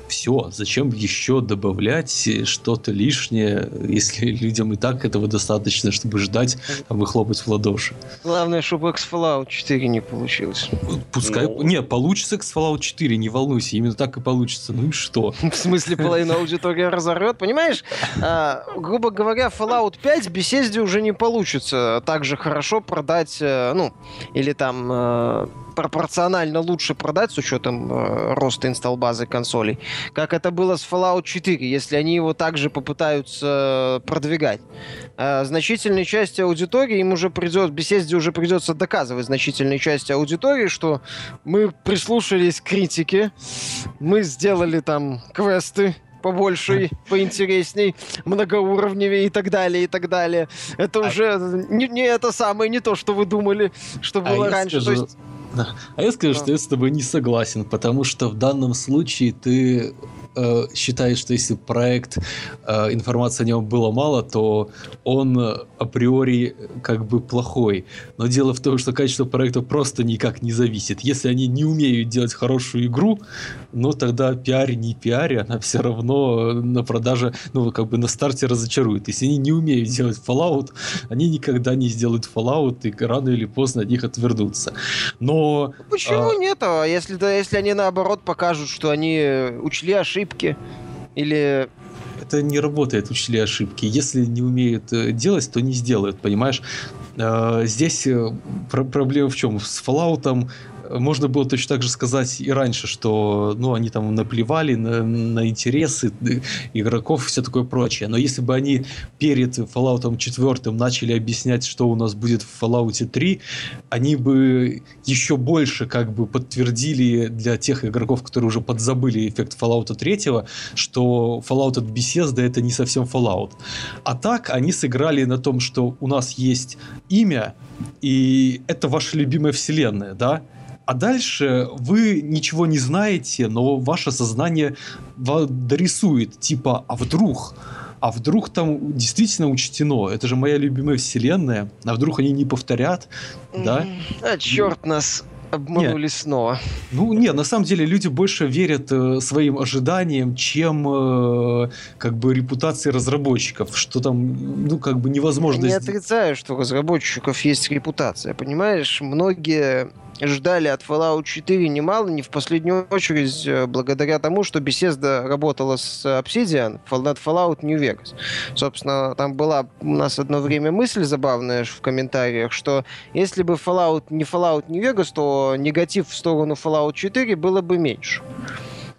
все, зачем еще добавлять что-то лишнее, если людям и так этого достаточно, чтобы ждать, а вы хлопать в ладоши. Главное, чтобы X Fallout 4 не получилось. Пускай... Ну... Не, получится X Fallout 4, не волнуйся, именно так и получится. Ну и что? В смысле, половина аудитории разорвет? Понимаешь, а, грубо говоря, Fallout 5 беседе уже не получится так же хорошо продать, э, ну, или там э, пропорционально лучше продать с учетом э, роста инсталл-базы консолей, как это было с Fallout 4, если они его также попытаются продвигать. Э, значительной части аудитории им уже придет, беседе уже придется доказывать значительной части аудитории, что мы прислушались к критике, мы сделали там квесты, побольше, поинтересней, многоуровневее и так далее, и так далее. Это а... уже не, не это самое, не то, что вы думали, что а было а раньше. Скажу... То есть а я скажу, что я с тобой не согласен, потому что в данном случае ты э, считает, что если проект, э, информации о нем было мало, то он априори как бы плохой. Но дело в том, что качество проекта просто никак не зависит. Если они не умеют делать хорошую игру, ну тогда пиар не пиаре, она все равно на продаже, ну как бы на старте разочарует. Если они не умеют делать Fallout, они никогда не сделают Fallout и рано или поздно от них отвернутся. Но... Почему а... нет? А если, да, если они наоборот покажут, что они учли ошибки или это не работает, учли ошибки. Если не умеют э, делать, то не сделают, понимаешь? А, здесь э, проблема в чем? С Fallout можно было точно так же сказать и раньше, что ну, они там наплевали на, на интересы игроков и все такое прочее. Но если бы они перед Fallout 4 начали объяснять, что у нас будет в Fallout 3, они бы еще больше как бы подтвердили для тех игроков, которые уже подзабыли эффект Fallout 3, что Fallout от Bethesda это не совсем Fallout. А так они сыграли на том, что у нас есть имя, и это ваша любимая вселенная, да? А дальше вы ничего не знаете, но ваше сознание дорисует, типа, а вдруг, а вдруг там действительно учтено, это же моя любимая вселенная, а вдруг они не повторят, да? А черт нас обманули нет. снова. Ну, нет, на самом деле люди больше верят э, своим ожиданиям, чем э, как бы репутации разработчиков, что там, ну, как бы невозможно... Я не отрицаю, что у разработчиков есть репутация, понимаешь? Многие ждали от Fallout 4 немало, не в последнюю очередь э, благодаря тому, что Bethesda работала с Obsidian над Fallout New Vegas. Собственно, там была у нас одно время мысль забавная в комментариях, что если бы Fallout не Fallout New Vegas, то негатив в сторону Fallout 4 было бы меньше.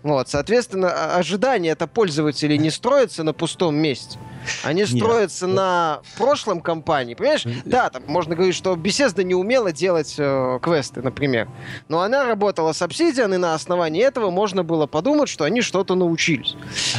Вот, соответственно, ожидания это пользователей не строятся на пустом месте. Они строятся на прошлом компании, понимаешь? Да, там можно говорить, что Bethesda не умела делать э, квесты, например. Но она работала с Obsidian, и на основании этого можно было подумать, что они что-то научились.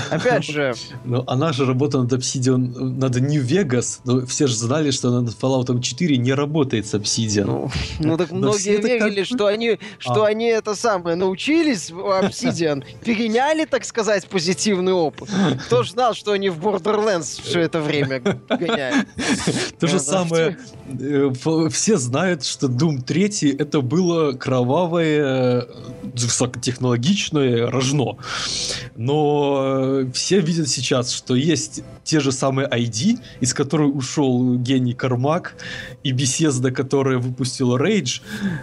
Опять же... Но она же работала над Obsidian, над New Vegas, но все же знали, что она над Fallout 4 не работает с Obsidian. Ну, ну так но многие верили, как... что, они, что а. они это самое научились Obsidian, переняли, так сказать, позитивный опыт. Кто же знал, что они в Borderlands все это время гоняет. То же самое, э, все знают, что Doom 3 это было кровавое, э, высокотехнологичное рожно. Но э, все видят сейчас, что есть те же самые ID, из которых ушел гений Кармак, и Bethesda, которая выпустила Rage,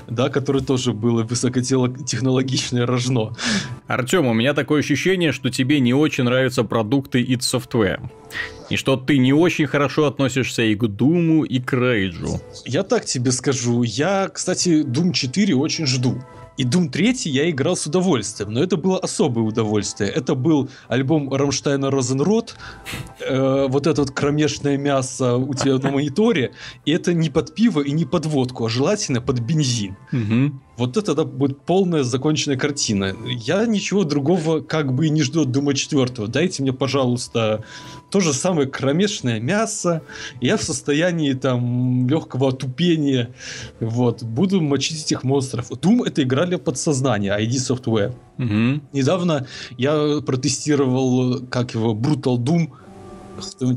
да, который тоже было высокотехнологичное рожно. Артем, у меня такое ощущение, что тебе не очень нравятся продукты id Software. И что ты не очень хорошо относишься и к Doom у, и к Рейджу. Я так тебе скажу. Я, кстати, Doom 4 очень жду. И Doom 3 я играл с удовольствием, но это было особое удовольствие. Это был альбом Rammstein а Rosenrot, э, вот это вот кромешное мясо у тебя на мониторе, и это не под пиво и не под водку, а желательно под бензин. Угу. Вот это да, будет полная законченная картина. Я ничего другого как бы и не жду от Дума 4. Дайте мне, пожалуйста, то же самое кромешное мясо. Я в состоянии там легкого отупения. Вот. Буду мочить этих монстров. Doom это игра для подсознания, ID Software. Угу. Недавно я протестировал, как его, Brutal Doom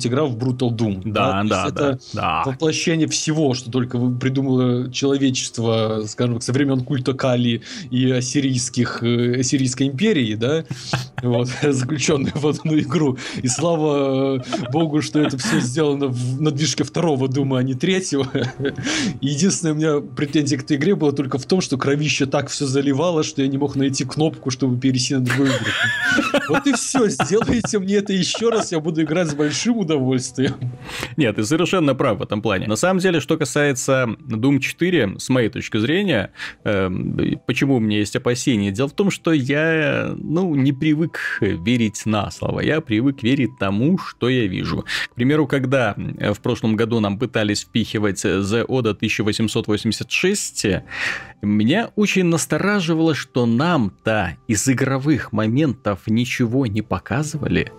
играл в Brutal Doom. Да, да, да. Это да, воплощение всего, что только придумало человечество, скажем, со времен культа Кали и ассирийских, э, ассирийской империи, да, вот, заключенные в одну игру. И слава богу, что это все сделано в, на движке второго Дума, а не третьего. Единственная у меня претензия к этой игре была только в том, что кровище так все заливало, что я не мог найти кнопку, чтобы перейти на другую игру. Вот и все, сделайте мне это еще раз, я буду играть с большим удовольствием. Нет, ты совершенно прав в этом плане. На самом деле, что касается Doom 4, с моей точки зрения, э, почему у меня есть опасения? Дело в том, что я, ну, не привык верить на слово. Я привык верить тому, что я вижу. К примеру, когда э, в прошлом году нам пытались впихивать The Oda 1886, меня очень настораживало, что нам-то из игровых моментов ничего не показывали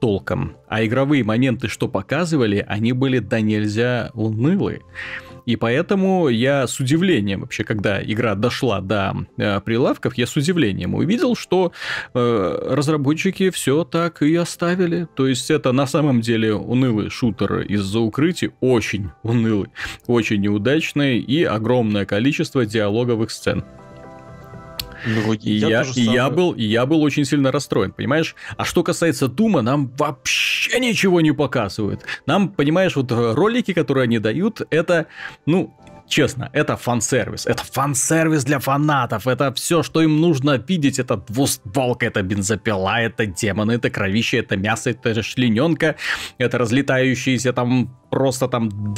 толком. А игровые моменты, что показывали, они были да нельзя унылые. И поэтому я с удивлением вообще, когда игра дошла до э, прилавков, я с удивлением увидел, что э, разработчики все так и оставили. То есть это на самом деле унылый шутер из-за укрытий, очень унылый, очень неудачный и огромное количество диалоговых сцен. Ну, и я, и я, был, я был очень сильно расстроен, понимаешь? А что касается Дума, нам вообще ничего не показывают. Нам, понимаешь, вот ролики, которые они дают, это, ну, честно, это фан-сервис. Это фан-сервис для фанатов. Это все, что им нужно видеть. Это двустволка, это бензопила, это демоны, это кровище, это мясо, это шлененка, это разлетающиеся там просто там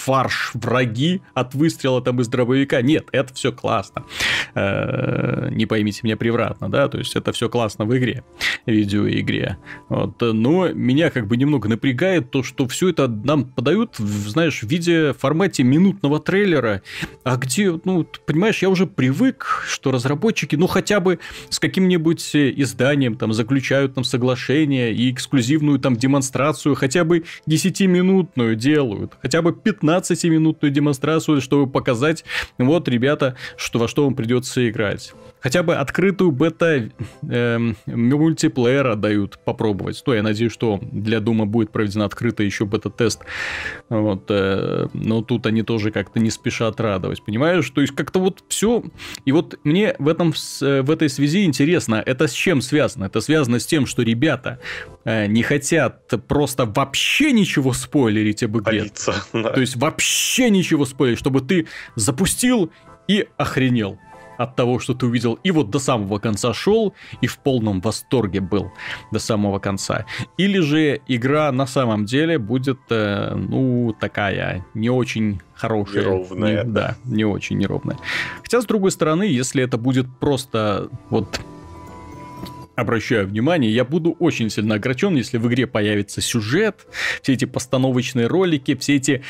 фарш враги от выстрела там из дробовика. Нет, это все классно. Э, не поймите меня превратно, да, то есть это все классно в игре, видеоигре. Вот. Но меня как бы немного напрягает то, что все это нам подают, знаешь, в виде формате минутного трейлера, а где, ну, понимаешь, я уже привык, что разработчики, ну, хотя бы с каким-нибудь изданием там заключают там соглашение и эксклюзивную там демонстрацию, хотя бы 10-минутную делают, хотя бы 15-минутную демонстрацию, чтобы показать, вот, ребята, что во что вам придется играть. Хотя бы открытую бета э, мультиплеера дают попробовать. То я надеюсь, что для Дума будет проведена открытая еще бета-тест. Вот, э, но тут они тоже как-то не спешат радовать, понимаешь? То есть как-то вот все. И вот мне в, этом, э, в этой связи интересно, это с чем связано? Это связано с тем, что ребята э, не хотят просто вообще ничего спойлерить об игре. Полица, да. То есть вообще ничего спойлерить, чтобы ты запустил и охренел от того, что ты увидел, и вот до самого конца шел и в полном восторге был до самого конца. Или же игра на самом деле будет, э, ну, такая не очень хорошая. Неровная. Не, да, не очень неровная. Хотя, с другой стороны, если это будет просто вот обращаю внимание, я буду очень сильно огорчен, если в игре появится сюжет, все эти постановочные ролики, все эти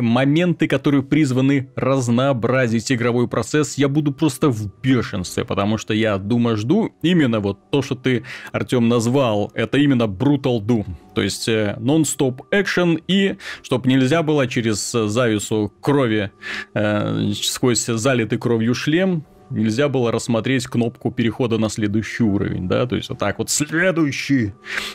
моменты, которые призваны разнообразить игровой процесс, я буду просто в бешенстве, потому что я думаю, жду именно вот то, что ты, Артем, назвал, это именно Brutal Doom, то есть э, нон-стоп экшен и чтобы нельзя было через завесу крови э, сквозь залитый кровью шлем нельзя было рассмотреть кнопку перехода на следующий уровень, да, то есть вот так вот следующий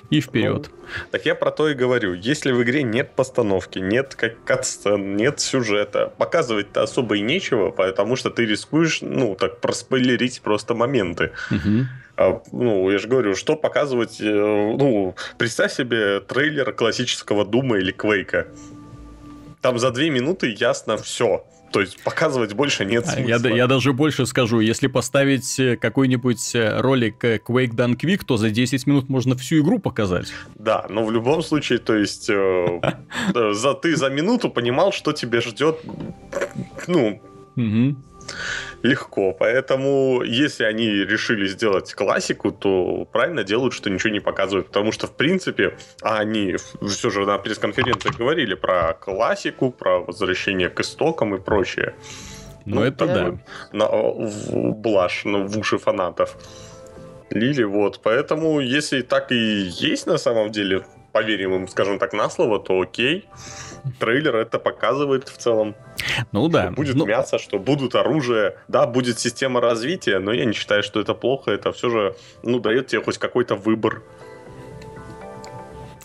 и вперед. Ну, так я про то и говорю. Если в игре нет постановки, нет как катсцен, нет сюжета, показывать-то особо и нечего, потому что ты рискуешь, ну, так проспойлерить просто моменты. Угу. А, ну, я же говорю, что показывать, э, ну, представь себе трейлер классического Дума или Квейка. Там за две минуты ясно все. То есть показывать больше нет смысла. Я, я даже больше скажу, если поставить э, какой-нибудь э, ролик э, Quake Done Quick, то за 10 минут можно всю игру показать. Да, но в любом случае, то есть э, за, ты за минуту понимал, что тебе ждет, ну, легко. Поэтому, если они решили сделать классику, то правильно делают, что ничего не показывают. Потому что, в принципе, они все же на пресс-конференции говорили про классику, про возвращение к истокам и прочее. Ну, ну это да. На, в блажь ну, в уши фанатов. Лили, вот. Поэтому, если так и есть на самом деле, поверим им, скажем так, на слово, то окей трейлер это показывает в целом. Ну да. Что будет ну... мясо, что будут оружие, да, будет система развития, но я не считаю, что это плохо, это все же, ну, дает тебе хоть какой-то выбор.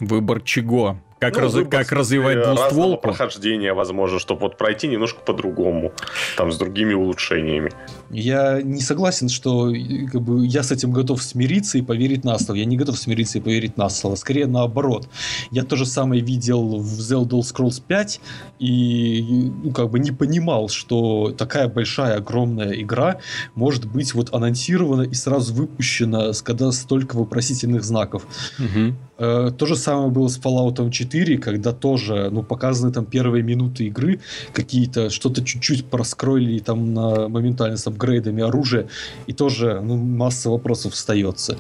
Выбор чего? Как, ну, раз, как развивать двустволку? прохождения, возможно, чтобы вот пройти немножко по-другому, там, с другими улучшениями. Я не согласен, что как бы, я с этим готов смириться и поверить на слово. Я не готов смириться и поверить на слово. Скорее наоборот. Я то же самое видел в The Elder Scrolls 5 и ну, как бы не понимал, что такая большая, огромная игра может быть вот анонсирована и сразу выпущена, когда столько вопросительных знаков. Угу. Э, то же самое было с Fallout 4, когда тоже ну, показаны там первые минуты игры, какие-то что-то чуть-чуть проскроили там на моментально с апгрейдами оружия, и тоже ну, масса вопросов остается.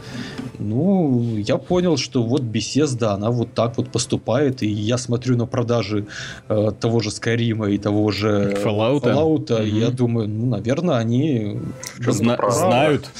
Ну, я понял, что вот Bethesda, она вот так вот поступает, и я смотрю на продажи э, того же Skyrim и того же Fallout, Fallout угу. и я думаю, ну, наверное, они Зна- знают.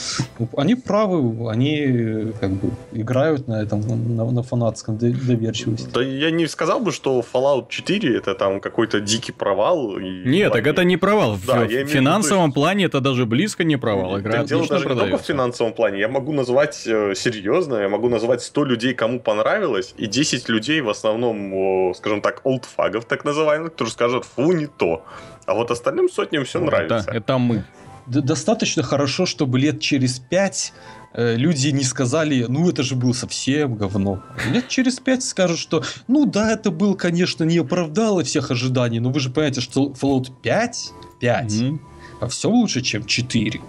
Они правы, они как бы играют на этом, на, на фанатском доверчивости. Да я не сказал бы, что Fallout 4 это там какой-то дикий провал. И Нет, так это не провал. Да, в финансовом плане это даже близко не провал. Игра дело даже продается. не только в финансовом плане. Я могу назвать э, серьезно, я могу назвать 100 людей, кому понравилось, и 10 людей, в основном, скажем так, олдфагов так называемых, которые скажут, фу, не то. А вот остальным сотням все нравится. Да, это мы. Достаточно хорошо, чтобы лет через пять Э, люди не сказали, ну это же был совсем говно. Лет через пять скажут, что ну да, это был, конечно, не оправдало всех ожиданий, но вы же понимаете, что Fallout 5, 5, mm-hmm. а все лучше, чем 4.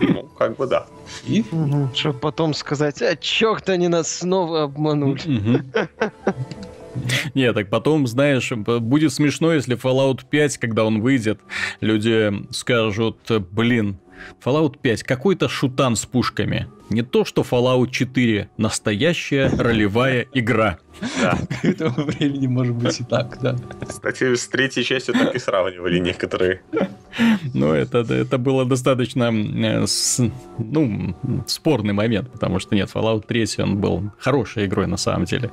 Ну, как бы да. И? Угу, чтобы потом сказать, а черт, они нас снова обманули. Не, так потом, знаешь, будет смешно, если Fallout 5, когда он выйдет, люди скажут, блин, Fallout 5 какой-то шутан с пушками. Не то, что Fallout 4 настоящая ролевая игра. Да. К этому времени может быть и так, да. Кстати, с третьей частью так и сравнивали некоторые. Ну, это, это было достаточно э, с, ну, спорный момент, потому что нет, Fallout 3 он был хорошей игрой на самом деле.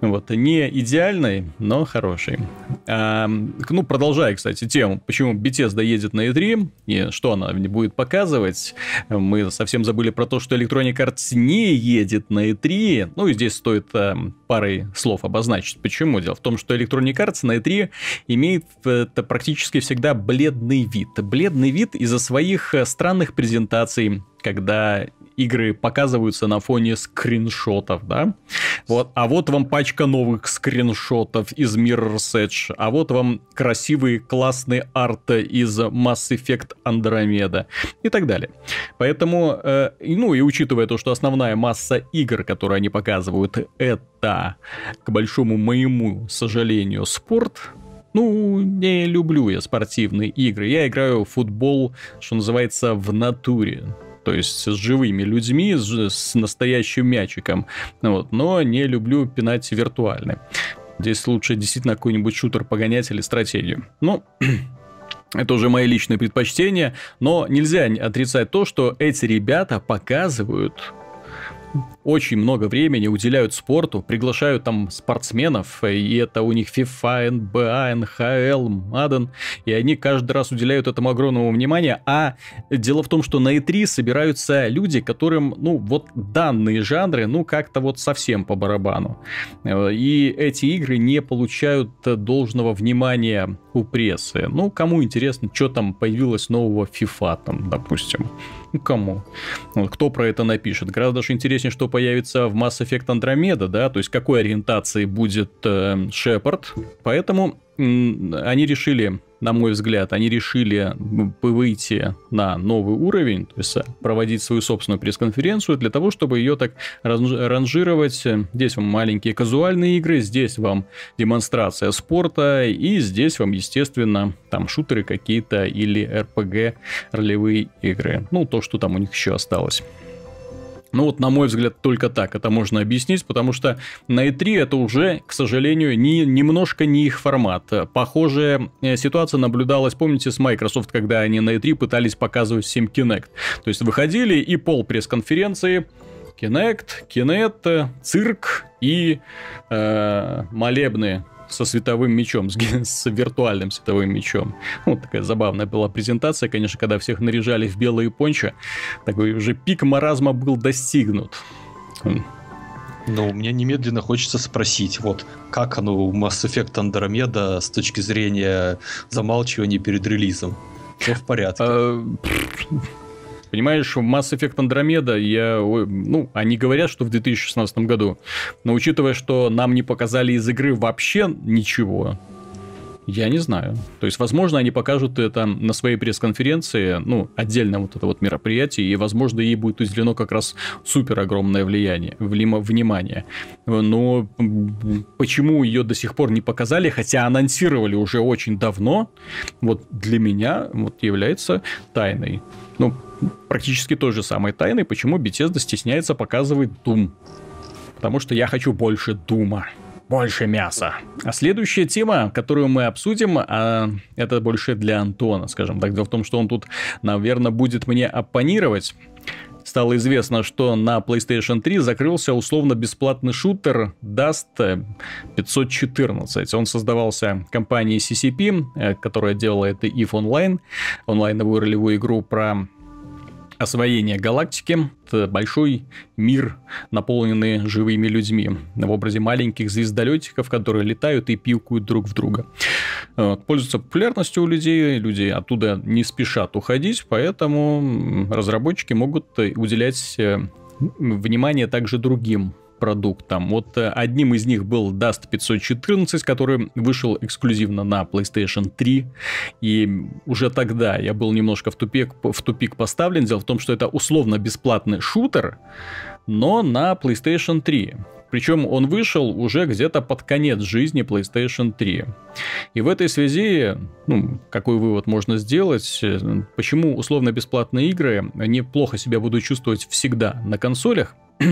Вот, не идеальной, но хорошей. А, ну, продолжая, кстати, тему, почему Bethesda едет на E3 и что она будет показывать. Мы совсем забыли про то, что Electronic Arts не едет на E3. Ну, и здесь стоит а, парой слов обозначить. Почему? Дело в том, что Electronic Arts на E3 имеет это практически всегда бледный вид. Бледный вид из-за своих э, странных презентаций, когда игры показываются на фоне скриншотов, да? Вот, а вот вам пачка новых скриншотов из Mirror's Edge, а вот вам красивый классный арт из Mass Effect Andromeda и так далее. Поэтому, э, ну и учитывая то, что основная масса игр, которые они показывают, это, к большому моему сожалению, спорт, ну, не люблю я спортивные игры. Я играю в футбол, что называется, в натуре то есть с живыми людьми, с настоящим мячиком, вот, но не люблю пинать виртуально. Здесь лучше действительно какой-нибудь шутер погонять или стратегию. Ну, это уже мои личные предпочтения, но нельзя отрицать то, что эти ребята показывают очень много времени уделяют спорту, приглашают там спортсменов, и это у них FIFA, NBA, NHL, Madden, и они каждый раз уделяют этому огромного внимания, а дело в том, что на E3 собираются люди, которым, ну, вот данные жанры, ну, как-то вот совсем по барабану. И эти игры не получают должного внимания у прессы. Ну, кому интересно, что там появилось нового FIFA, там, допустим. Ну, кому? Кто про это напишет? Гораздо даже интереснее, что появится в Mass Effect Andromeda, да, то есть какой ориентации будет э, Шепард. Поэтому они решили, на мой взгляд, они решили выйти на новый уровень, то есть проводить свою собственную пресс-конференцию для того, чтобы ее так ранжировать. Здесь вам маленькие казуальные игры, здесь вам демонстрация спорта, и здесь вам, естественно, там шутеры какие-то или RPG ролевые игры. Ну, то, что там у них еще осталось. Ну вот, на мой взгляд, только так это можно объяснить, потому что на E3 это уже, к сожалению, не, немножко не их формат. Похожая э, ситуация наблюдалась, помните, с Microsoft, когда они на E3 пытались показывать всем Kinect. То есть выходили и пол пресс-конференции, Kinect, Kinect, цирк и э, молебны со световым мечом, с, с виртуальным световым мечом. Вот такая забавная была презентация, конечно, когда всех наряжали в белые пончо. Такой уже пик маразма был достигнут. Но мне немедленно хочется спросить, вот как оно у Mass Effect Andromeda с точки зрения замалчивания перед релизом? Все в порядке. Понимаешь, Mass Effect Andromeda я... Ну, они говорят, что в 2016 году. Но учитывая, что нам не показали из игры вообще ничего, я не знаю. То есть, возможно, они покажут это на своей пресс-конференции, ну, отдельно вот это вот мероприятие, и, возможно, ей будет уделено как раз супер огромное влияние, внимание. Но почему ее до сих пор не показали, хотя анонсировали уже очень давно, вот для меня вот является тайной. Ну, практически той же самой тайной, почему Bethesda стесняется показывать Doom. Потому что я хочу больше Дума. Больше мяса. А следующая тема, которую мы обсудим, а, это больше для Антона, скажем так. Дело в том, что он тут, наверное, будет мне оппонировать. стало известно, что на PlayStation 3 закрылся условно-бесплатный шутер Dust 514. Он создавался компанией CCP, э, которая делает EVE Online, онлайновую ролевую игру про освоение галактики. Это большой мир, наполненный живыми людьми в образе маленьких звездолетиков, которые летают и пилкают друг в друга. Пользуются популярностью у людей, люди оттуда не спешат уходить, поэтому разработчики могут уделять э, внимание также другим продуктам. Вот э, одним из них был Dust 514, который вышел эксклюзивно на PlayStation 3. И уже тогда я был немножко в тупик, в тупик поставлен. Дело в том, что это условно бесплатный шутер, но на PlayStation 3. Причем он вышел уже где-то под конец жизни PlayStation 3. И в этой связи, ну, какой вывод можно сделать, э, почему условно-бесплатные игры неплохо себя будут чувствовать всегда на консолях,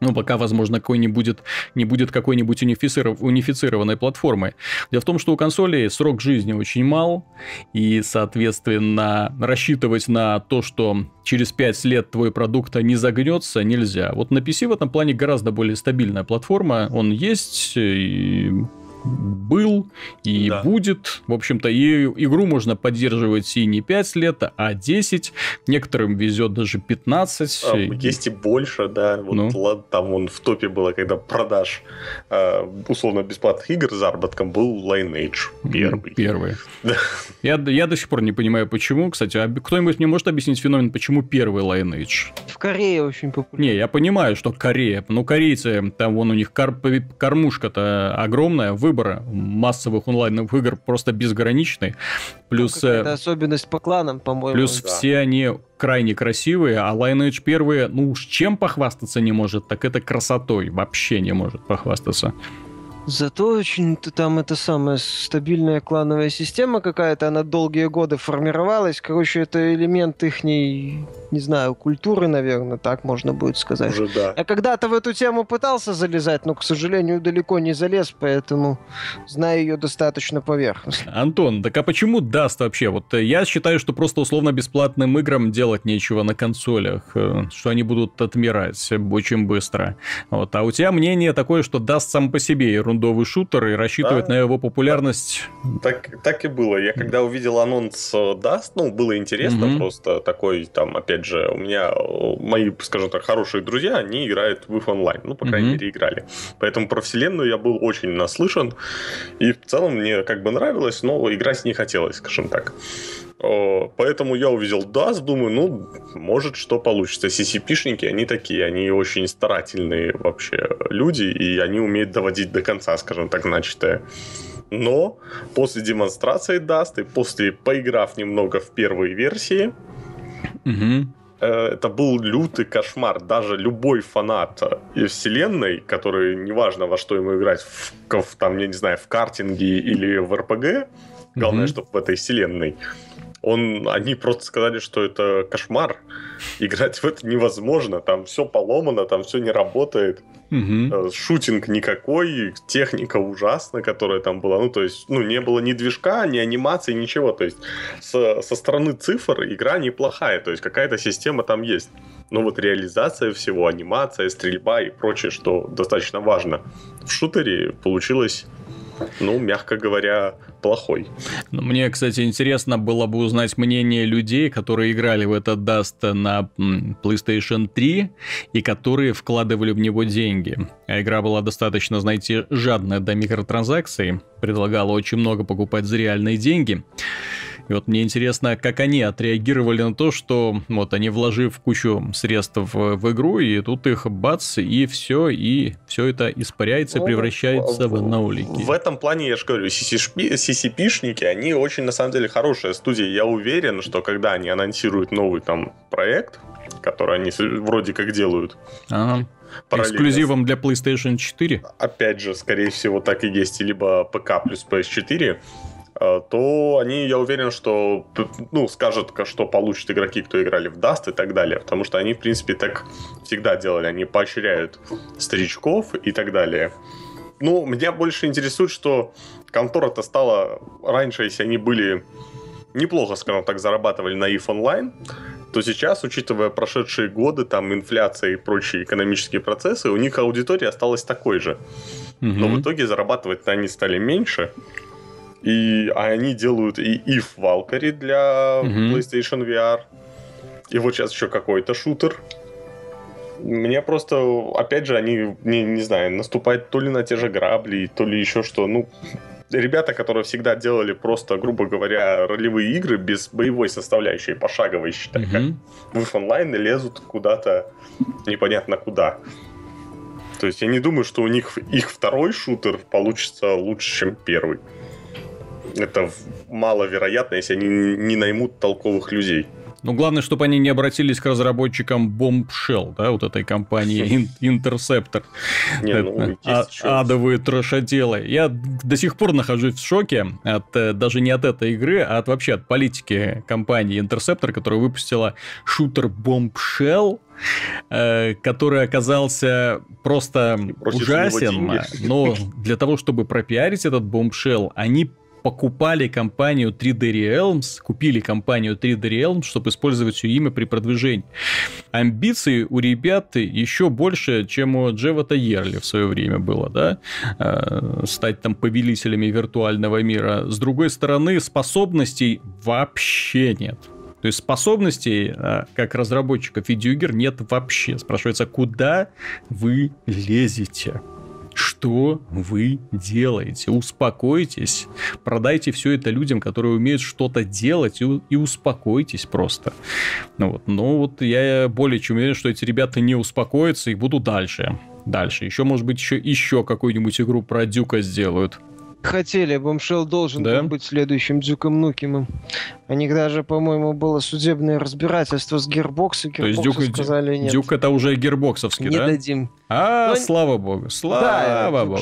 ну, пока, возможно, какой не будет, не будет какой-нибудь унифициров, унифицированной платформы. Дело в том, что у консолей срок жизни очень мал, и, соответственно, рассчитывать на то, что через 5 лет твой продукт не загнется, нельзя. Вот на PC в этом плане гораздо более стабильная платформа, он есть, и был и да. будет. В общем-то, и игру можно поддерживать и не 5 лет, а 10. Некоторым везет даже 15. А, есть и больше, да. Вот ну. там он в топе было, когда продаж э, условно бесплатных игр заработком был Lineage первый. Первый. Я, я до сих пор не понимаю, почему. Кстати, а кто-нибудь мне может объяснить феномен, почему первый Lineage? В Корее очень популярный. Не, я понимаю, что Корея. Ну, корейцы, там вон у них кар- кормушка-то огромная, выбор выбора массовых онлайновых игр просто безграничный. Плюс... Ну, это особенность по кланам, по-моему. Плюс да. все они крайне красивые, а Lineage первые, ну уж чем похвастаться не может, так это красотой. Вообще не может похвастаться. Зато очень там это самая стабильная клановая система какая-то, она долгие годы формировалась. Короче, это элемент их, не знаю, культуры, наверное, так можно будет сказать. Уже да. Я когда-то в эту тему пытался залезать, но, к сожалению, далеко не залез, поэтому знаю ее достаточно поверхностно. Антон, так а почему даст вообще? Вот э, я считаю, что просто условно бесплатным играм делать нечего на консолях, э, что они будут отмирать очень быстро. Вот. А у тебя мнение такое, что даст сам по себе ерунда ерундовый шутер и рассчитывать да. на его популярность. Так, так и было. Я когда увидел анонс Dust, ну, было интересно mm просто такой, там, опять же, у меня мои, скажем так, хорошие друзья, они играют в их онлайн, ну, по крайней мере, играли. Поэтому про вселенную я был очень наслышан, и в целом мне как бы нравилось, но играть не хотелось, скажем так. Поэтому я увидел DAS, думаю, ну, может, что получится. CCP-шники, они такие, они очень старательные вообще люди, и они умеют доводить до конца, скажем так, начатое. Но после демонстрации Dust и после поиграв немного в первые версии, угу. это был лютый кошмар. Даже любой фанат вселенной, который неважно во что ему играть, в, в там, я не знаю, в картинге или в РПГ, главное, угу. чтобы в этой вселенной, он, они просто сказали, что это кошмар. Играть в это невозможно. Там все поломано, там все не работает. Угу. Шутинг никакой, техника ужасная, которая там была. Ну, то есть, ну, не было ни движка, ни анимации, ничего. То есть, со, со стороны цифр игра неплохая. То есть, какая-то система там есть. Но вот реализация всего, анимация, стрельба и прочее, что достаточно важно. В шутере получилось ну, мягко говоря, плохой. Мне, кстати, интересно было бы узнать мнение людей, которые играли в этот Dust на PlayStation 3 и которые вкладывали в него деньги. А игра была достаточно, знаете, жадная до микротранзакций, предлагала очень много покупать за реальные деньги. И вот мне интересно, как они отреагировали на то, что вот они вложив кучу средств в, в игру, и тут их бац, и все, и все это испаряется, ну, превращается в, в наулики. В этом плане, я же говорю, CCP-шники, они очень, на самом деле, хорошая студия. Я уверен, что когда они анонсируют новый там проект, который они вроде как делают, ага. Эксклюзивом для PlayStation 4? Опять же, скорее всего, так и есть. Либо ПК плюс PS4. Э, то они, я уверен, что ну, скажут, что получат игроки, кто играли в Dust и так далее. Потому что они, в принципе, так всегда делали. Они поощряют старичков и так далее. Ну, меня больше интересует, что контора-то стала раньше, если они были неплохо, скажем так, зарабатывали на EVE Online, то сейчас, учитывая прошедшие годы, там, инфляция и прочие экономические процессы, у них аудитория осталась такой же. Угу. Но в итоге зарабатывать они стали меньше. И а они делают и If Valkyrie для угу. PlayStation VR. И вот сейчас еще какой-то шутер. Мне просто, опять же, они, не, не знаю, наступают то ли на те же грабли, то ли еще что. Ну, ребята, которые всегда делали просто, грубо говоря, ролевые игры без боевой составляющей, пошаговой, считай, mm-hmm. как в онлайн и лезут куда-то непонятно куда. То есть я не думаю, что у них их второй шутер получится лучше, чем первый. Это маловероятно, если они не наймут толковых людей. Ну, главное, чтобы они не обратились к разработчикам Bombshell, да, вот этой компании Interceptor. Не, ну, а, адовые трэшоделы. Я до сих пор нахожусь в шоке от, э, даже не от этой игры, а от вообще от политики компании Interceptor, которая выпустила шутер Bombshell, э, который оказался просто ужасен, но для того, чтобы пропиарить этот Bombshell, они покупали компанию 3D Realms, купили компанию 3D Realms, чтобы использовать ее имя при продвижении. Амбиции у ребят еще больше, чем у Джевата Ерли в свое время было, да, э, стать там повелителями виртуального мира. С другой стороны, способностей вообще нет. То есть способностей, э, как разработчиков видеоигр, нет вообще. Спрашивается, куда вы лезете? Что вы делаете? Успокойтесь. Продайте все это людям, которые умеют что-то делать, и, и успокойтесь просто. Ну вот. Но вот я более чем уверен, что эти ребята не успокоятся и будут дальше. Дальше. Еще, может быть, еще, еще какую-нибудь игру про Дюка сделают хотели. Бомшел должен да? был быть следующим Дюком Нукимом. У них даже, по-моему, было судебное разбирательство с Gearbox, и То есть Duke, сказали нет. Duke это уже Gearbox овский, не да? Не дадим. А, Но... слава богу, слава да, богу.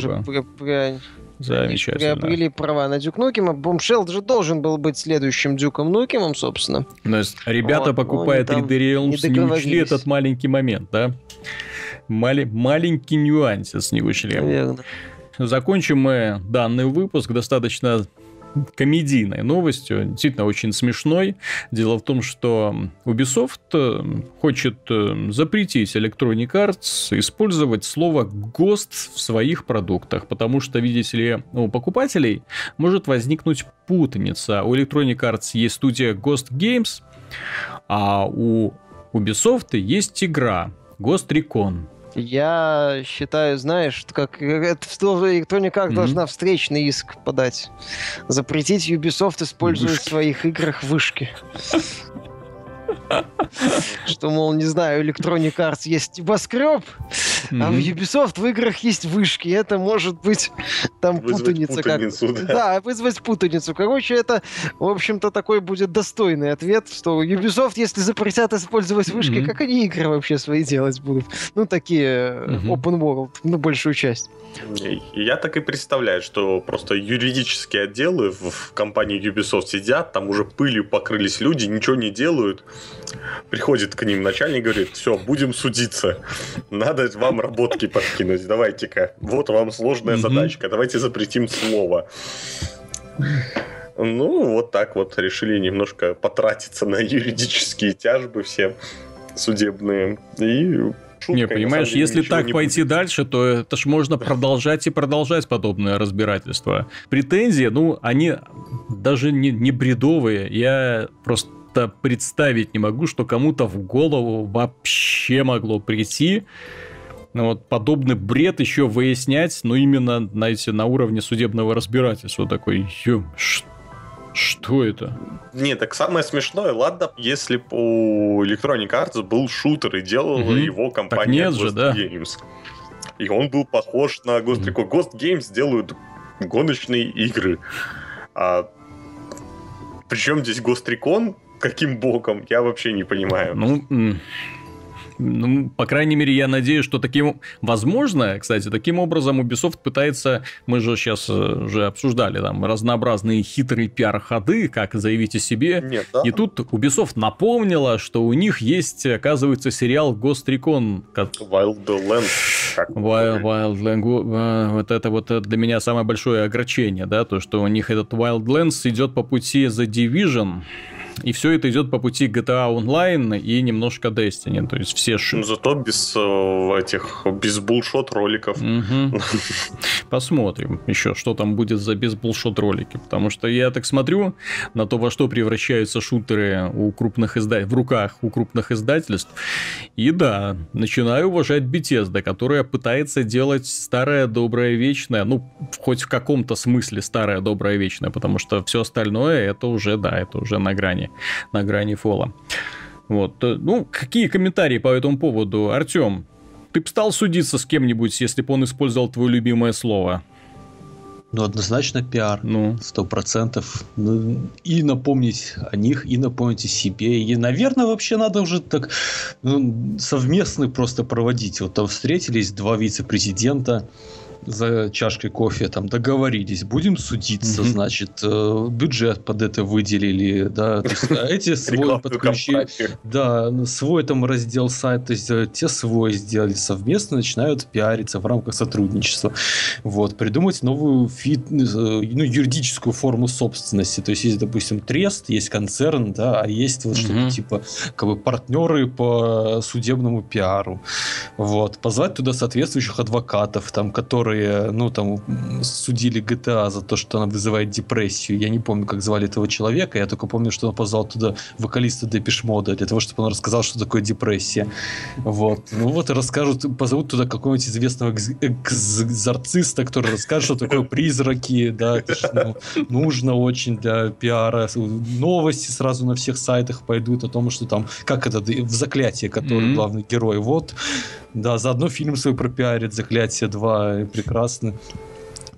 Замечательно. Приобрели права на Duke Nukem а. Bombshell же должен был быть следующим Duke ом Nukem ом, собственно. То есть ребята, вот, покупая 3D Realms, не, не учли этот маленький момент, да? Мали- маленький нюансец не учли. Верно. Закончим мы данный выпуск достаточно комедийной новостью, действительно очень смешной. Дело в том, что Ubisoft э, хочет э, запретить Electronic Arts использовать слово «гост» в своих продуктах, потому что, видите ли, у покупателей может возникнуть путаница. У Electronic Arts есть студия Ghost Games, а у Ubisoft есть игра Ghost Recon. Я считаю, знаешь, как это кто никак mm-hmm. должна встречный иск подать. Запретить Ubisoft использовать в своих играх вышки. Что, мол, не знаю, Electronic Arts есть небоскреб, а в Ubisoft в играх есть вышки. Это может быть там путаница. Как... да. да, вызвать путаницу. Короче, это, в общем-то, такой будет достойный ответ, что Ubisoft, если запретят использовать вышки, как они игры вообще свои делать будут? Ну, такие open world, ну, большую часть. Я так и представляю, что просто юридические отделы в компании Ubisoft сидят, там уже пылью покрылись люди, ничего не делают. Приходит к ним начальник и говорит, все, будем судиться. Надо вам работки подкинуть, давайте-ка. Вот вам сложная задачка, давайте запретим слово. Ну, вот так вот решили немножко потратиться на юридические тяжбы все судебные. И шуткой. Не, понимаешь, если так пойти будет. дальше, то это ж можно продолжать и продолжать подобное разбирательство. Претензии, ну, они даже не, не бредовые. Я просто представить не могу, что кому-то в голову вообще могло прийти ну, вот подобный бред еще выяснять, но именно, знаете, на уровне судебного разбирательства такой, ё, что что это? Не, так самое смешное, ладно, если бы у Electronic Arts был шутер и делала угу. его компания так нет Ghost же, да? Games. И он был похож на Ghost Recon. Ghost Games делают гоночные игры. А причем здесь Ghost Recon? Каким боком? Я вообще не понимаю. Ну, ну, по крайней мере, я надеюсь, что таким... Возможно, кстати, таким образом Ubisoft пытается... Мы же сейчас э, уже обсуждали там разнообразные хитрые пиар-ходы, как заявить о себе. Нет, да? И тут Ubisoft напомнила, что у них есть, оказывается, сериал Ghost Recon. Wildlands. Wild, Wildlands. Вот это вот для меня самое большое огорчение, да, то, что у них этот Wildlands идет по пути The Division, И все это идет по пути GTA Online и немножко Destiny. То есть все... Ну, зато без э, этих, без булшот роликов. Угу. Посмотрим еще, что там будет за без булшот ролики. Потому что я так смотрю на то, во что превращаются шутеры у крупных изда... в руках у крупных издательств. И да, начинаю уважать Bethesda, которая пытается делать старое, доброе, вечное. Ну, хоть в каком-то смысле старое, доброе, вечное. Потому что все остальное это уже, да, это уже на грани, на грани фола. Вот. Ну, какие комментарии по этому поводу? Артем, ты бы стал судиться с кем-нибудь, если бы он использовал твое любимое слово? Ну, однозначно пиар. Ну. Сто процентов. Ну, и напомнить о них, и напомнить о себе. И, наверное, вообще надо уже так ну, совместно просто проводить. Вот там встретились два вице-президента, за чашкой кофе там договорились, будем судиться, mm-hmm. значит, э, бюджет под это выделили, да, то есть, а эти свой подключили, да, свой там раздел сайта, то те свой сделали совместно, начинают пиариться в рамках сотрудничества, вот, придумать новую фит, э, ну, юридическую форму собственности, то есть есть, допустим, трест, есть концерн, да, а есть вот mm-hmm. что-то типа, как бы партнеры по судебному пиару, вот, позвать туда соответствующих адвокатов, там, которые которые, ну, там, судили GTA за то, что она вызывает депрессию. Я не помню, как звали этого человека, я только помню, что он позвал туда вокалиста Депиш Мода для того, чтобы он рассказал, что такое депрессия. Вот. Ну вот, и расскажут, позовут туда какого-нибудь известного экзорциста, который расскажет, что такое призраки, да, это же, ну, нужно очень для пиара. Новости сразу на всех сайтах пойдут о том, что там, как это, в заклятие, который mm-hmm. главный герой. Вот, да, заодно фильм свой пропиарит, «Заклятие 2», прекрасно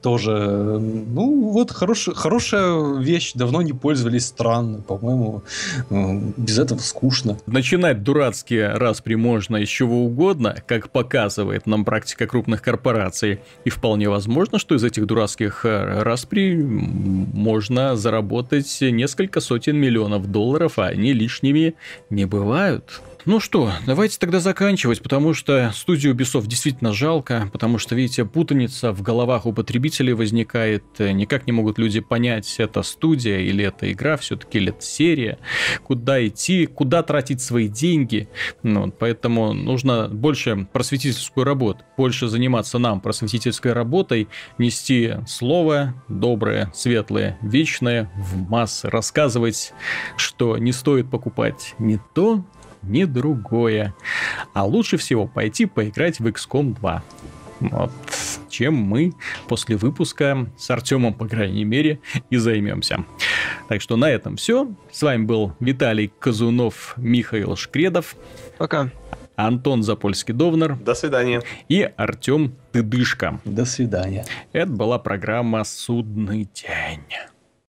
тоже, ну, вот хорош, хорошая вещь, давно не пользовались, странно, по-моему, без этого скучно. Начинать дурацкие распри можно из чего угодно, как показывает нам практика крупных корпораций, и вполне возможно, что из этих дурацких э, распри можно заработать несколько сотен миллионов долларов, а они лишними не бывают. Ну что, давайте тогда заканчивать, потому что студию Ubisoft действительно жалко, потому что, видите, путаница в головах у потребителей возникает, никак не могут люди понять, это студия или это игра, все-таки или это серия, куда идти, куда тратить свои деньги. Ну, поэтому нужно больше просветительскую работу, больше заниматься нам просветительской работой, нести слово доброе, светлое, вечное в массы, рассказывать, что не стоит покупать не то, ни другое. А лучше всего пойти поиграть в XCOM 2. Вот чем мы после выпуска с Артемом, по крайней мере, и займемся. Так что на этом все. С вами был Виталий Казунов, Михаил Шкредов. Пока. Антон Запольский-Довнер. До свидания. И Артем Тыдышко. До свидания. Это была программа «Судный день».